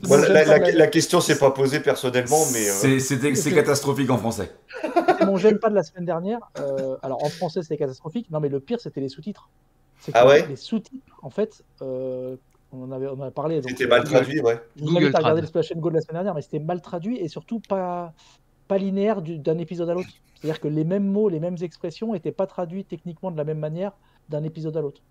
[SPEAKER 6] La, la- la question s'est pas posée personnellement, mais... euh,
[SPEAKER 3] c'est catastrophique en français.
[SPEAKER 4] Mon j'aime pas de la semaine dernière. Euh, alors en français c'était catastrophique. Non mais le pire c'était les sous-titres. C'est
[SPEAKER 6] Ah ouais
[SPEAKER 4] Les sous-titres, en fait, euh, on en avait, on en a parlé.
[SPEAKER 6] C'était
[SPEAKER 4] euh,
[SPEAKER 6] mal traduit, ouais.
[SPEAKER 4] Je vous invite à regarder le Splash and Go de la semaine dernière, mais c'était mal traduit et surtout pas, pas linéaire du- d'un épisode à l'autre. C'est-à-dire que les mêmes mots, les mêmes expressions n'étaient pas traduits techniquement de la même manière d'un épisode à l'autre.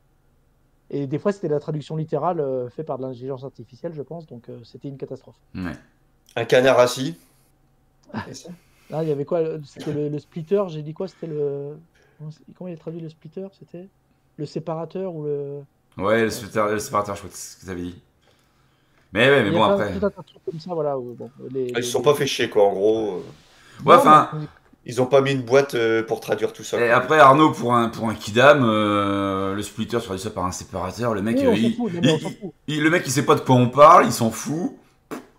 [SPEAKER 4] Et des fois, c'était la traduction littérale euh, faite par de l'intelligence artificielle, je pense, donc euh, c'était une catastrophe.
[SPEAKER 3] Ouais.
[SPEAKER 6] Un canard assis.
[SPEAKER 4] Là, il y avait quoi le- C'était le, le splitter, j'ai dit quoi C'était le. Comment il a traduit le splitter C'était? Le séparateur ou le?
[SPEAKER 3] Ouais, le séparateur, le séparateur, je crois que c'est ce que t'avais dit. Mais ouais, mais bon, après.
[SPEAKER 4] tout un tas de trucs comme ça, voilà. où, bon, les,
[SPEAKER 6] Ah, Ils se sont pas fait chier, quoi, en gros.
[SPEAKER 3] Ouais, enfin,
[SPEAKER 4] mais-
[SPEAKER 6] Ils ont pas mis une boîte euh, pour traduire tout ça.
[SPEAKER 3] et après, Arnaud, pour un, pour un Kidam, euh, le splitter, tu traduis ça par un séparateur, le mec,
[SPEAKER 4] Oui,
[SPEAKER 3] euh, il,
[SPEAKER 4] fout,
[SPEAKER 3] il- le mec, il sait pas de quoi on parle, il s'en fout.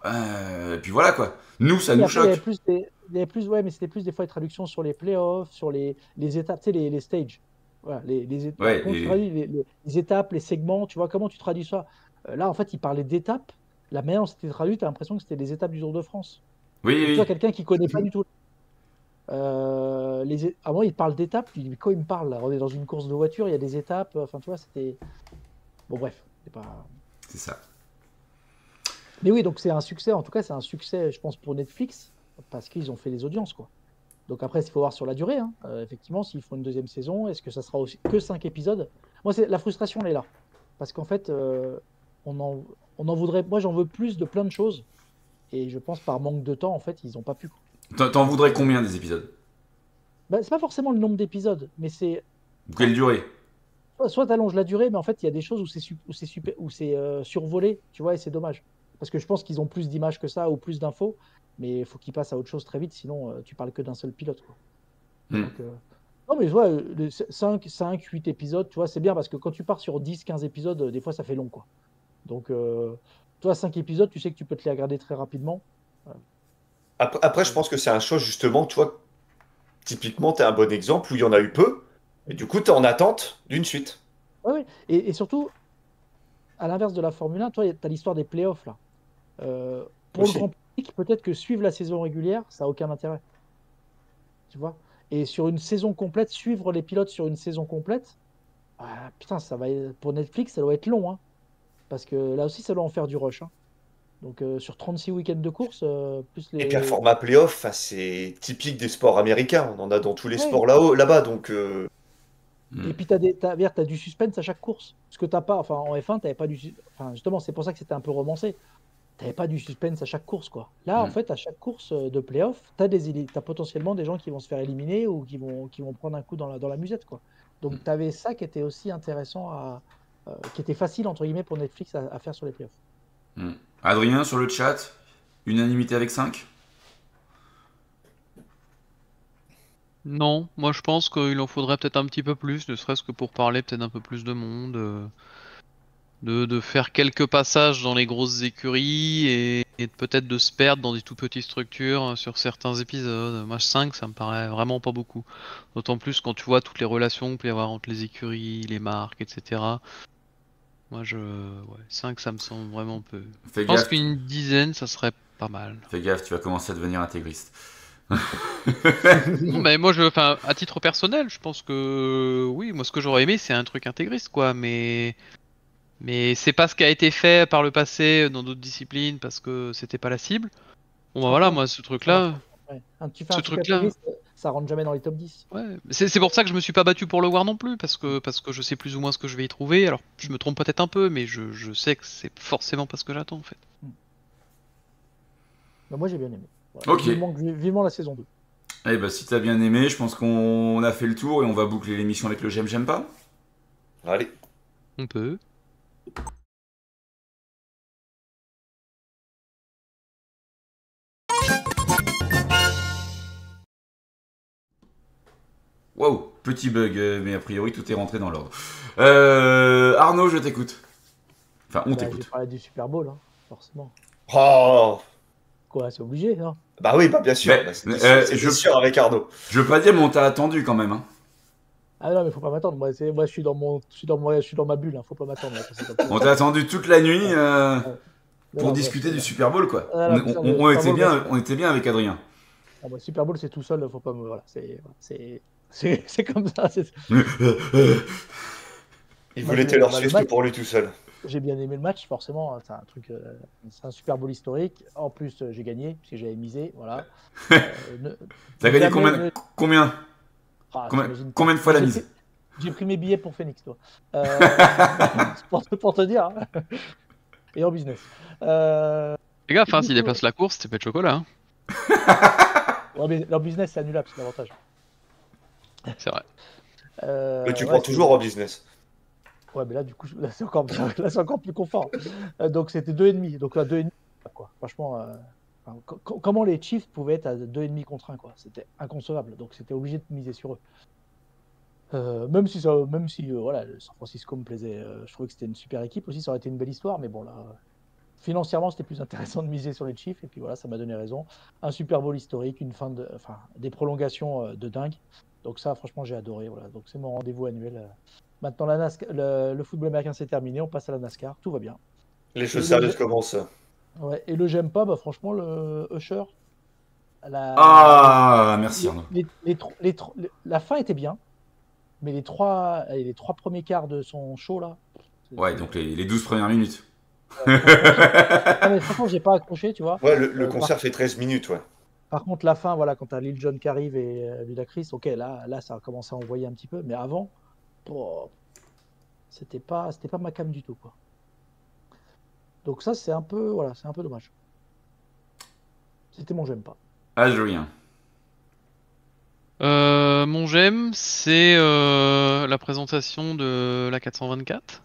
[SPEAKER 3] Euh, et puis voilà, quoi. Nous, ça nous choque.
[SPEAKER 4] plus des, il y avait plus, ouais, mais c'était plus des fois des traductions sur les playoffs, sur les, les étapes, tu sais, les, les stages. Voilà, les, les, étapes,
[SPEAKER 3] Ouais,
[SPEAKER 4] tu
[SPEAKER 3] les-
[SPEAKER 4] les, les- les étapes, les segments, tu vois, comment tu traduis ça? Euh, Là, en fait, il parlait d'étapes. La manière dont c'était traduit, tu as l'impression que c'était les étapes du Tour de France.
[SPEAKER 3] Oui,
[SPEAKER 4] Tu
[SPEAKER 3] oui.
[SPEAKER 4] vois, quelqu'un qui connaît pas du tout. Euh, les, à moi, il parle d'étapes. Tu dis, mais quand il me parle, là, on est dans une course de voiture, il y a des étapes. Enfin, tu vois, c'était. Bon, bref, c'est pas.
[SPEAKER 3] C'est ça.
[SPEAKER 4] Mais oui, donc c'est un succès. En tout cas, c'est un succès, je pense, pour Netflix parce qu'ils ont fait les audiences, quoi. Donc après, il faut voir sur la durée. hein. Euh, effectivement, s'ils font une deuxième saison, est-ce que ça sera aussi que 5 épisodes? Moi, la frustration, elle est là. Parce qu'en fait, euh, on, en, on en voudrait. Moi, j'en veux plus de plein de choses. Et je pense par manque de temps, en fait, ils n'ont pas pu.
[SPEAKER 3] T'en- voudrais combien des épisodes?
[SPEAKER 4] Bah, c'est pas forcément le nombre d'épisodes, mais c'est
[SPEAKER 3] quelle durée?
[SPEAKER 4] Soit- t'allonges la durée, mais en fait, il y a des choses où c'est su- où c'est super, où c'est euh, survolé, tu vois, et c'est dommage. Parce que je pense qu'ils ont plus d'images que ça ou plus d'infos, mais il faut qu'ils passent à autre chose très vite, sinon euh, tu parles que d'un seul pilote. Quoi.
[SPEAKER 3] Hmm.
[SPEAKER 4] Donc, euh, Non, mais ouais, les 5, 5, 8 épisodes, tu vois, c'est bien parce que quand tu pars sur 10, 15 épisodes, euh, des fois ça fait long, quoi. Donc, toi, 5 épisodes, tu sais que tu peux te les regarder très rapidement.
[SPEAKER 6] Après, après, je pense que c'est un choix, justement, toi, typiquement, tu es un bon exemple où il y en a eu peu, et du coup, tu es en attente d'une suite.
[SPEAKER 4] Ouais, ouais. Et, et surtout, à l'inverse de la Formule 1, toi, tu as l'histoire des playoffs là. Euh, pour
[SPEAKER 6] Aussi.
[SPEAKER 4] le grand public, peut-être que suivre la saison régulière, ça n'a aucun intérêt. Tu vois? Et sur une saison complète, suivre les pilotes sur une saison complète, ah, putain, ça va être- pour Netflix, ça doit être long. Hein. Parce que là aussi, ça doit en faire du rush. hein. Donc euh, sur 36 week-ends de course, euh, plus les.
[SPEAKER 6] Et puis, un format playoff, enfin, c'est typique des sports américains. On en a dans tous les
[SPEAKER 4] Ouais.
[SPEAKER 6] sports là-haut, là-bas, donc... euh,
[SPEAKER 4] Et puis, tu as, du suspense à chaque course. Ce que tu pas, enfin, en F1, tu pas du. Enfin, justement, c'est pour ça que c'était un peu romancé. Tu pas du suspense à chaque course, quoi. Là, en
[SPEAKER 3] Mm.
[SPEAKER 4] fait, à chaque course euh, de playoff, tu as, potentiellement des gens qui vont se faire éliminer ou qui vont, qui vont prendre un coup dans la, dans la musette, quoi. Donc, tu avais ça qui était aussi intéressant à. euh, qui était facile, entre guillemets, pour Netflix à, à faire sur les playoffs.
[SPEAKER 3] Hmm. Adrien, sur le chat, unanimité avec 5
[SPEAKER 5] Non, moi je pense qu'il en faudrait peut-être un petit peu plus, ne serait-ce que pour parler peut-être un peu plus de monde, euh, de, de faire quelques passages dans les grosses écuries et, et peut-être de se perdre dans des tout petites structures euh, sur certains épisodes. Moi 5 ça me paraît vraiment pas beaucoup. D'autant plus quand tu vois toutes les relations qu'il peut y avoir entre les écuries, les marques, etc. Moi je... Ouais, 5 ça me semble vraiment peu.
[SPEAKER 3] Fais
[SPEAKER 5] Je pense qu'une dizaine ça serait pas mal.
[SPEAKER 3] fais gaffe, tu vas commencer à devenir intégriste.
[SPEAKER 5] Non, *laughs* mais moi, je, enfin, à titre personnel, je pense que oui, moi, ce que j'aurais aimé, c'est un truc intégriste, quoi. Mais, mais c'est pas ce qui a été fait par le passé dans d'autres disciplines parce que c'était pas la cible. Bon, bah voilà, moi, ce
[SPEAKER 4] Ouais. Un,
[SPEAKER 5] Ce
[SPEAKER 4] un truc
[SPEAKER 5] truc-là.
[SPEAKER 4] intégriste, ça rentre jamais dans les top 10.
[SPEAKER 5] ouais. C'est pour ça que je me suis pas battu pour le voir non plus parce que parce que je sais plus ou moins ce que je vais y trouver. Alors, je me trompe peut-être un peu, mais je, je sais que c'est forcément pas ce que j'attends en fait.
[SPEAKER 4] Mais moi, j'ai bien aimé. Voilà.
[SPEAKER 3] Ok.
[SPEAKER 4] Vivement, vivement la saison 2.
[SPEAKER 3] Eh ben, si t'as bien aimé, je pense qu'on a fait le tour et on va boucler l'émission avec le j'aime, j'aime pas.
[SPEAKER 6] Allez.
[SPEAKER 5] On peut.
[SPEAKER 3] Wow, petit bug, euh, mais a priori tout est rentré dans l'ordre. Euh, Arnaud, je t'écoute. Enfin, on
[SPEAKER 4] Bah,
[SPEAKER 3] t'écoute.
[SPEAKER 4] parler du Super Bowl, hein, forcément.
[SPEAKER 6] Oh
[SPEAKER 4] Quoi, c'est obligé, hein
[SPEAKER 6] Bah oui, bah bien sûr. Bah, c'est
[SPEAKER 3] euh, je-
[SPEAKER 6] sûr avec Arnaud.
[SPEAKER 3] Je veux pas dire, mais on t'a attendu quand même. Hein.
[SPEAKER 4] Ah non, mais faut pas m'attendre. Moi, c'est- moi, je suis dans mon, je suis dans moi, je suis dans ma bulle. Hein. Faut pas m'attendre.
[SPEAKER 3] On t'a attendu toute la nuit euh, pour
[SPEAKER 4] non,
[SPEAKER 3] discuter
[SPEAKER 4] ouais,
[SPEAKER 3] du. Super Bowl, quoi.
[SPEAKER 4] Ah,
[SPEAKER 3] on,
[SPEAKER 4] là,
[SPEAKER 3] on- on était
[SPEAKER 4] Bowl,
[SPEAKER 3] bien, on était bien avec Adrien.
[SPEAKER 4] Ah, Super Bowl, c'est tout seul. Faut pas me, voilà. C'est, *laughs* c'est, comme ça. *laughs*
[SPEAKER 6] Il voulait Taylor Swift
[SPEAKER 4] match-
[SPEAKER 6] pour lui tout seul.
[SPEAKER 4] J'ai bien aimé le match, forcément. hein, C'est un truc, euh, c'est un Super Bowl historique. En plus, euh, j'ai gagné parce que j'avais misé. Voilà. *laughs* Euh,
[SPEAKER 3] T'as gagné combien,
[SPEAKER 4] ne-
[SPEAKER 3] combien,
[SPEAKER 4] Ah,
[SPEAKER 3] combien, de fois la mise
[SPEAKER 4] J'ai pris mes billets pour Phoenix, toi. Euh, pour, te- pour te dire. hein. Et en business. Euh,
[SPEAKER 5] Les gars, enfin, s'il dépasse la course, c'est pas de chocolat. Hein.
[SPEAKER 4] ouais, mais leur business, c'est annulable, c'est l'avantage.
[SPEAKER 5] C'est vrai.
[SPEAKER 4] Euh,
[SPEAKER 6] Mais tu
[SPEAKER 4] ouais,
[SPEAKER 6] prends toujours en business.
[SPEAKER 4] Ouais, mais là, du coup, là, c'est encore, *laughs* là, c'est encore plus confort. Euh, donc, c'était 2,5. Donc, là, 2,5, quoi. Franchement, euh, enfin, co- co- comment les Chiefs pouvaient être à 2,5 contre 1, quoi C'était inconcevable. Donc, c'était obligé de miser sur eux. Euh, même si, ça, même si euh, voilà, le San Francisco me plaisait, euh, je trouvais que c'était une super équipe aussi, ça aurait été une belle histoire, mais bon, là, financièrement, c'était plus intéressant de miser sur les Chiefs, et puis voilà, ça m'a donné raison. Un Super Bowl historique, une fin de, enfin, des prolongations euh, de dingue. Donc, ça, franchement, j'ai adoré. Voilà. Donc, c'est mon rendez-vous annuel. euh. Maintenant, la NASCAR, le, le football américain c'est terminé, on passe à la NASCAR, tout va bien.
[SPEAKER 6] Les choses sérieuses commencent.
[SPEAKER 4] Ouais, et le j'aime pas, bah, franchement, le Usher. La,
[SPEAKER 3] Ah, merci Arnaud.
[SPEAKER 4] les, les les la fin était bien, mais les trois, les trois premiers quarts de son show là.
[SPEAKER 3] Ouais, donc les, les 12 premières minutes. *laughs*
[SPEAKER 4] Mais franchement, j'ai pas accroché, tu vois.
[SPEAKER 6] Ouais, le, le
[SPEAKER 4] Euh,
[SPEAKER 6] concert fait 13 minutes, ouais.
[SPEAKER 4] Par contre, la fin, voilà, quand t'as Lil Jon qui arrive et euh, Ludacris, ok, là, là, ça a commencé à envoyer un petit peu, mais avant, oh, c'était pas, c'était pas ma cam du tout, quoi. Donc ça, c'est un peu, voilà, c'est un peu dommage. C'était mon j'aime pas.
[SPEAKER 3] Adrien.
[SPEAKER 5] Euh, mon j'aime, c'est euh, la présentation de la 424.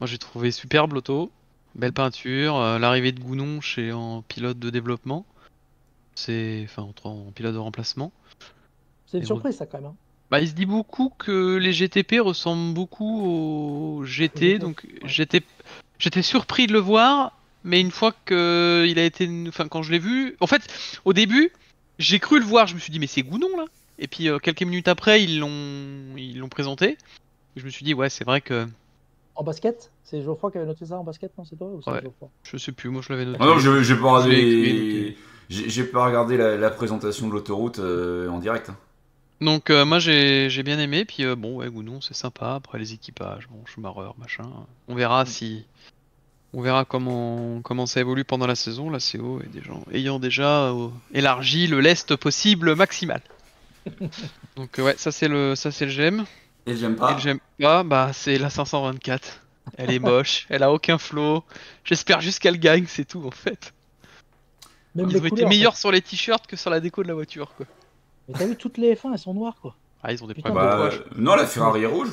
[SPEAKER 5] Moi, j'ai trouvé superbe l'auto, belle peinture, euh, l'arrivée de Gounon chez en pilote de développement. C'est, enfin, en, en pilote de remplacement.
[SPEAKER 4] C'est une
[SPEAKER 5] Et
[SPEAKER 4] surprise, ça, quand même. hein.
[SPEAKER 5] Bah, il se dit beaucoup que les GTP ressemblent beaucoup aux GT, donc
[SPEAKER 4] ouais.
[SPEAKER 5] j'étais j'étais surpris de le voir, mais une fois que il a été, enfin quand je l'ai vu, en fait, au début, j'ai cru le voir, je me suis dit mais c'est Gounon là, et puis euh, quelques minutes après ils l'ont ils l'ont présenté, je me suis dit ouais c'est vrai que
[SPEAKER 4] En basket? C'est Geoffroy qui avait noté ça en basket, non C'est toi ou c'est
[SPEAKER 5] Ouais.
[SPEAKER 4] Geoffroy?
[SPEAKER 5] Je sais plus, moi je l'avais noté.
[SPEAKER 3] Ah non, j'ai pas regardé. J'ai pas regardé la, la présentation de l'autoroute euh, en direct. hein.
[SPEAKER 5] Donc euh, moi j'ai bien aimé, puis euh, bon ouais Gounon c'est sympa, après les équipages, bon Schumacher machin, on verra si on verra comment comment ça évolue pendant la saison, la CO et des gens ayant déjà euh, élargi le lest possible maximal. *laughs* Donc euh, ouais ça c'est le ça c'est le j'aime.
[SPEAKER 3] Et j'aime
[SPEAKER 5] Et
[SPEAKER 3] pas.
[SPEAKER 5] le j'aime pas bah c'est la 524. Elle est moche, elle a aucun flow. J'espère juste qu'elle gagne, c'est tout en fait.
[SPEAKER 4] Même
[SPEAKER 5] Ils ont été meilleurs sur les t-shirts que sur la déco de la voiture quoi.
[SPEAKER 4] Mais t'as vu, toutes les F1, elles sont noires, quoi.
[SPEAKER 5] Ah ils ont des
[SPEAKER 4] Putain,
[SPEAKER 5] problèmes de
[SPEAKER 3] Bah,
[SPEAKER 5] poche.
[SPEAKER 3] non, la Ferrari est rouge.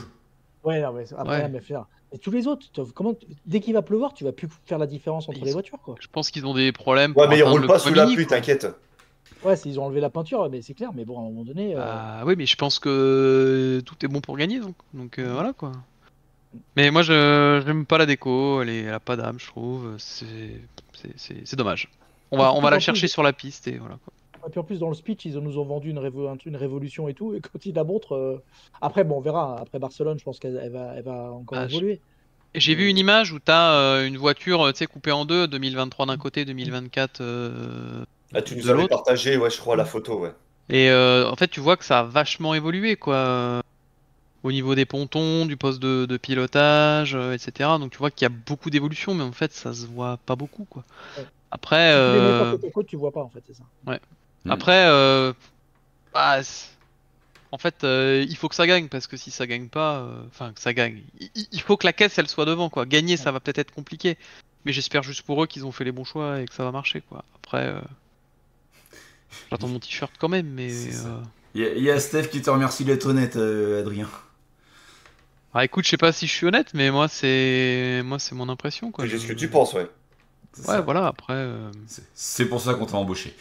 [SPEAKER 4] Ouais, non, mais après,
[SPEAKER 5] Ouais.
[SPEAKER 4] mais faire. Et tous les autres, comment, dès qu'il va pleuvoir, tu vas plus faire la différence entre
[SPEAKER 5] Ils
[SPEAKER 4] les
[SPEAKER 5] sont-
[SPEAKER 4] voitures, quoi.
[SPEAKER 5] Je pense qu'ils ont des problèmes.
[SPEAKER 6] Ouais, mais ils roulent
[SPEAKER 5] le
[SPEAKER 6] pas sous la pluie, t'inquiète.
[SPEAKER 4] Ouais, s'ils ont enlevé la peinture, mais c'est clair, mais bon, à un moment donné. euh,
[SPEAKER 5] Ah oui, mais je pense que tout est bon pour gagner, donc, donc euh, voilà quoi. Mais moi, je j'aime pas la déco, elle, est, elle a pas d'âme, je trouve. C'est dommage. On va, on va la
[SPEAKER 4] plus-
[SPEAKER 5] chercher sur la piste et voilà quoi.
[SPEAKER 4] Et puis en plus, dans le speech, ils nous ont vendu une, révo- un- une révolution et tout. Et quand ils la montrent. euh, Après, bon, on verra. Après Barcelone, je pense qu'elle elle va, elle va encore
[SPEAKER 5] Ah,
[SPEAKER 4] évoluer.
[SPEAKER 5] Et J'ai vu une image où t'as euh, une voiture, euh, tu sais, coupée en deux, 2023 d'un côté, 2024 euh,
[SPEAKER 6] Ah, tu nous
[SPEAKER 5] de
[SPEAKER 6] avais partagé, ouais, je crois, la photo, ouais.
[SPEAKER 5] Et euh, en fait, tu vois que ça a vachement évolué, quoi. Au niveau des pontons, du poste de, de pilotage, euh, etc. Donc tu vois qu'il y a beaucoup d'évolution, mais en fait, ça se voit pas beaucoup, quoi.
[SPEAKER 4] Ouais.
[SPEAKER 5] Après,
[SPEAKER 4] Si tu les mets
[SPEAKER 5] euh,
[SPEAKER 4] côte à côte, tu vois pas, en fait, c'est ça.
[SPEAKER 3] Mm.
[SPEAKER 5] après, euh, bah, en fait, euh, il faut que ça gagne parce que si ça gagne pas, euh, enfin que ça gagne, il- faut que la caisse elle soit devant, quoi. Gagner, ça va peut-être être compliqué, mais j'espère juste pour eux qu'ils ont fait les bons choix et que ça va marcher, quoi. Après, euh, j'attends mon t-shirt quand même, mais. Euh,
[SPEAKER 3] Il y, a- il y a Steph qui te remercie d'être honnête, euh, Adrien.
[SPEAKER 5] Ah écoute, je sais pas si je suis honnête, mais moi c'est moi c'est mon impression quoi.
[SPEAKER 6] C'est juste ce que tu penses, ouais.
[SPEAKER 3] C'est
[SPEAKER 5] Ouais,
[SPEAKER 3] ça.
[SPEAKER 5] voilà, après euh,
[SPEAKER 3] C'est- pour ça qu'on t'a embauché.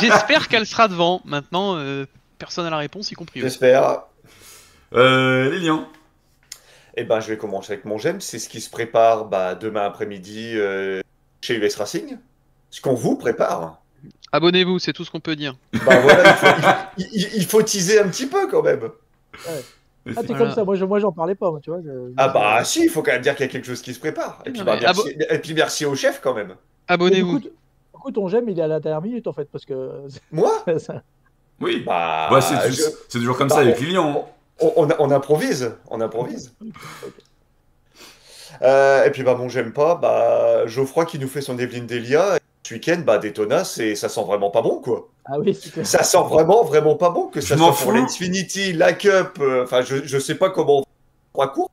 [SPEAKER 5] j'espère qu'elle sera devant. Maintenant euh, personne n'a la réponse y compris eux.
[SPEAKER 6] J'espère.
[SPEAKER 3] Euh, Lilian.
[SPEAKER 6] Eh ben, je vais commencer avec mon j'aime. C'est ce qui se prépare bah, demain après-midi euh, chez US Racing. Ce qu'on vous prépare.
[SPEAKER 5] Abonnez-vous, c'est tout ce qu'on peut dire.
[SPEAKER 6] Bah voilà, il faut, il- il- il faut teaser un petit peu quand même.
[SPEAKER 4] Ah, t'es comme ça, moi, je- moi j'en parlais pas, moi, tu vois. je-
[SPEAKER 6] Ah bah si, il faut quand même dire qu'il y a quelque chose qui se prépare. Et puis, bah, merci, et puis merci au chef quand même.
[SPEAKER 4] Du
[SPEAKER 5] Abonnez-vous.
[SPEAKER 4] t- du coup, ton j'aime, il est à la dernière minute en fait, parce que.
[SPEAKER 6] Moi *laughs*
[SPEAKER 4] ça-
[SPEAKER 3] Oui.
[SPEAKER 6] Bah,
[SPEAKER 3] Bah, c'est
[SPEAKER 6] je-
[SPEAKER 3] toujours comme
[SPEAKER 6] bah,
[SPEAKER 3] ça avec
[SPEAKER 6] on-
[SPEAKER 3] Lilian.
[SPEAKER 6] on, on- on improvise, on improvise. *laughs* Euh, et puis bah bon, j'aime pas, bah Geoffroy qui nous fait son Evelyne Delia. Ce week-end, bah Daytona, c'est ça sent vraiment pas bon quoi.
[SPEAKER 4] Ah oui.
[SPEAKER 6] Ça sent vraiment vraiment pas bon que ça soit pour
[SPEAKER 3] fous.
[SPEAKER 6] l'Xfinity, la Cup. euh, Enfin, je, je sais pas comment on trois cours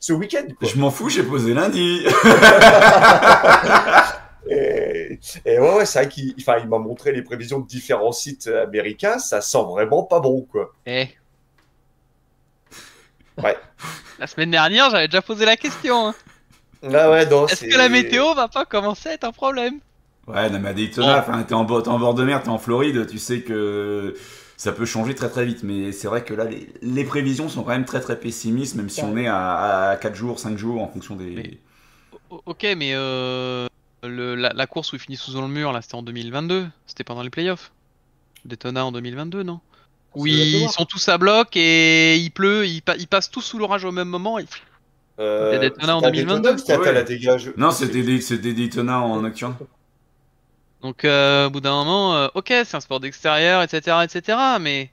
[SPEAKER 6] ce week-end.
[SPEAKER 3] Je m'en fous, j'ai posé lundi. *laughs*
[SPEAKER 6] Et, et ouais, ouais, c'est vrai qu'il il m'a montré les prévisions de différents sites américains, ça sent vraiment pas bon quoi.
[SPEAKER 5] Eh.
[SPEAKER 6] Ouais.
[SPEAKER 5] La semaine dernière, j'avais déjà posé la question. hein.
[SPEAKER 6] Ah ouais,
[SPEAKER 5] Est-ce que la météo va pas commencer à être un problème?
[SPEAKER 3] Ouais, non, mais à Daytona, enfin, t'es en, bord de mer, t'es en Floride, tu sais que ça peut changer très très vite. Mais c'est vrai que là, les, les prévisions sont quand même très très pessimistes, même si on est à, à 4 jours, 5 jours en fonction des.
[SPEAKER 5] Mais- Ok, mais euh, le, la, la course où ils finissent sous le mur, là, c'était en 2022. C'était pendant les playoffs. Daytona en 2022, non? Oui,
[SPEAKER 4] doit
[SPEAKER 5] ils sont tous à bloc et il pleut, ils, pa- ils passent tous sous l'orage au même moment. et-
[SPEAKER 6] Euh,
[SPEAKER 5] Daytona en
[SPEAKER 6] c'était à
[SPEAKER 5] 2022.
[SPEAKER 6] Daytona,
[SPEAKER 3] Ouais. Non, c'était Daytona en nocturne.
[SPEAKER 5] Donc euh, au bout d'un moment, euh, ok, c'est un sport d'extérieur, etc., etc., mais...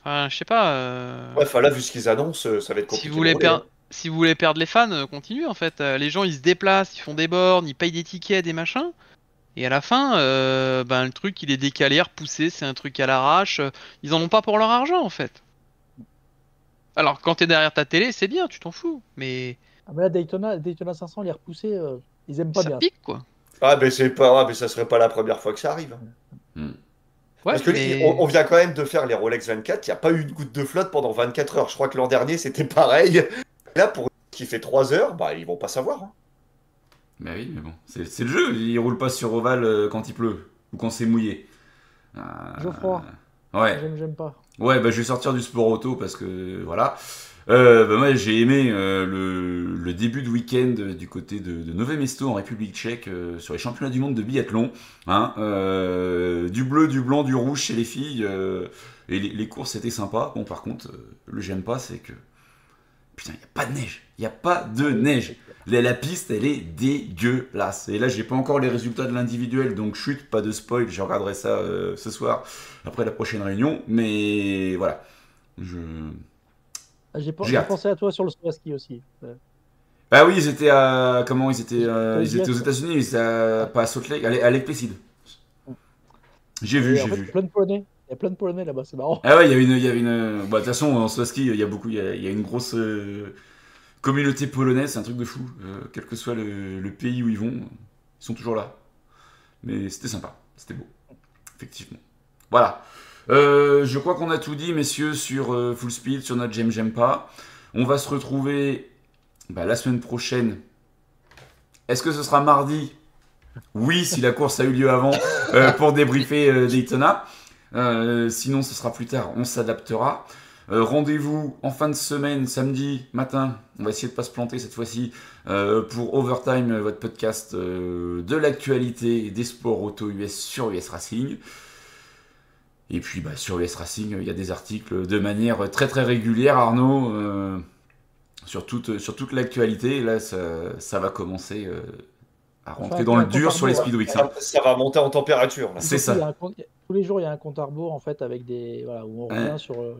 [SPEAKER 5] Enfin, je sais pas... euh,
[SPEAKER 6] Ouais, enfin là, vu ce qu'ils annoncent, euh, ça va être
[SPEAKER 5] si,
[SPEAKER 6] compliqué.
[SPEAKER 5] vous
[SPEAKER 6] de
[SPEAKER 5] voulez
[SPEAKER 6] rouler,
[SPEAKER 5] per-
[SPEAKER 6] hein.
[SPEAKER 5] si vous voulez perdre les fans, continuez en fait. Les gens, ils se déplacent, ils font des bornes, ils payent des tickets, des machins. Et à la fin, euh, ben, le truc, il est décalé, repoussé, c'est un truc à l'arrache. Ils en ont pas pour leur argent en fait. Alors quand t'es derrière ta télé, c'est bien, tu t'en fous. Mais
[SPEAKER 4] Ah, mais là, Daytona, Daytona 500, les repoussés, euh, ils aiment pas
[SPEAKER 5] ça
[SPEAKER 4] bien.
[SPEAKER 5] pique quoi.
[SPEAKER 6] Ah, mais c'est pas, ah, mais ça serait pas la première fois que ça arrive.
[SPEAKER 5] Ouais,
[SPEAKER 6] Parce que
[SPEAKER 5] mais-
[SPEAKER 6] on, on vient quand même de faire les Rolex 24, il n'y a pas eu une goutte de flotte pendant 24 heures. Je crois que l'an dernier c'était pareil. Là, pour qui fait 3 heures, bah ils vont pas savoir. hein.
[SPEAKER 3] Bah oui, mais bon, c'est c'est le jeu. Il roule pas sur ovale euh, quand il pleut ou quand c'est mouillé. Euh,
[SPEAKER 4] Geoffroy.
[SPEAKER 3] Ouais.
[SPEAKER 4] J'aime, j'aime pas.
[SPEAKER 3] Ouais, bah, je vais sortir du sport auto parce que voilà. Euh, bah, j'ai aimé euh, le, début de week-end du côté de, de Nové Mesto en République tchèque euh, sur les championnats du monde de biathlon. Hein, euh, du bleu, du blanc, du rouge chez les filles. et les, courses étaient sympas. Bon, par contre, le j'aime pas, c'est que. Putain, il n'y a pas de neige. Il n'y a pas de neige. La, la piste, elle est dégueulasse. Et là, j'ai pas encore les résultats de l'individuel, donc chute, pas de spoil. Je regarderai ça ce soir après la prochaine réunion. Mais voilà. Je...
[SPEAKER 4] Ah, J'ai, pensé à toi sur le ski aussi. Euh,
[SPEAKER 3] Ah oui, ils étaient à. Comment ils étaient euh, Ils
[SPEAKER 4] Aux
[SPEAKER 3] étaient aux
[SPEAKER 4] US.
[SPEAKER 3] États-Nis, ils étaient à- pas à Salt Lake, à Lake- Placid. J'ai vu, j'ai vu.
[SPEAKER 4] plein de Polonais. Il y a plein de Polonais là-bas, c'est marrant.
[SPEAKER 3] Ah ouais, il y a une, il y a une. Bah, de toute façon, en ski, il y a beaucoup, il y a, il y a une grosse euh, communauté polonaise, c'est un truc de fou. Euh, quel que soit le, le pays où ils vont, ils sont toujours là. Mais c'était sympa, c'était beau, effectivement. Voilà. Euh, je crois qu'on a tout dit, messieurs, sur euh, Full Speed, sur notre J'aime, j'aime pas. On va se retrouver bah, la semaine prochaine. Est-ce que ce sera mardi? Oui, si la course a eu lieu avant, euh, pour débriefer Daytona. Sinon, ce sera plus tard, on s'adaptera. Rendez-vous en fin de semaine, samedi matin. On va essayer de pas se planter cette fois-ci pour Overtime, votre podcast de l'actualité des sports auto US sur US Racing. Et puis bah, sur US Racing, il y a des articles de manière très très régulière, Arnaud, euh, sur toute, sur toute l'actualité. Là, ça, ça va commencer euh, à rentrer
[SPEAKER 4] Enfin,
[SPEAKER 3] dans le dur sur les Speedweeks.
[SPEAKER 6] Ça, ça va monter en température.
[SPEAKER 3] C'est ça.
[SPEAKER 4] compte- Tous les jours, il y a un compte à rebours en fait avec des voilà où on
[SPEAKER 3] Ouais.
[SPEAKER 4] revient sur euh,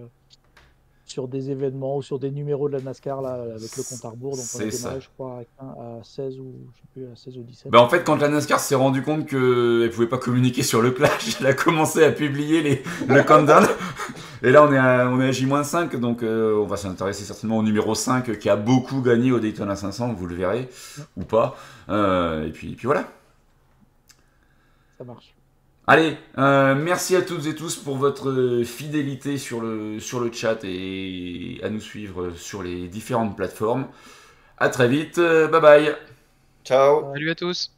[SPEAKER 4] sur des événements ou sur des numéros de la NASCAR là avec le compte à rebours. Donc on a démarré, je crois, à, à 16 ou je sais plus à 16 ou 17.
[SPEAKER 3] Bah en fait, quand la NASCAR s'est rendu compte qu'elle pouvait pas communiquer sur le clash, *laughs* elle a commencé à publier les, le countdown. Et là, on est à, on est à J-5, donc euh, on va s'intéresser certainement au numéro 5 qui a beaucoup gagné au Daytona 500, vous le verrez, ou pas. Euh, et, puis, et puis voilà.
[SPEAKER 4] Ça marche.
[SPEAKER 3] Allez, euh, merci à toutes et tous pour votre fidélité sur le, sur le chat et à nous suivre sur les différentes plateformes. À très vite, euh, bye bye
[SPEAKER 6] Ciao.
[SPEAKER 5] Salut à tous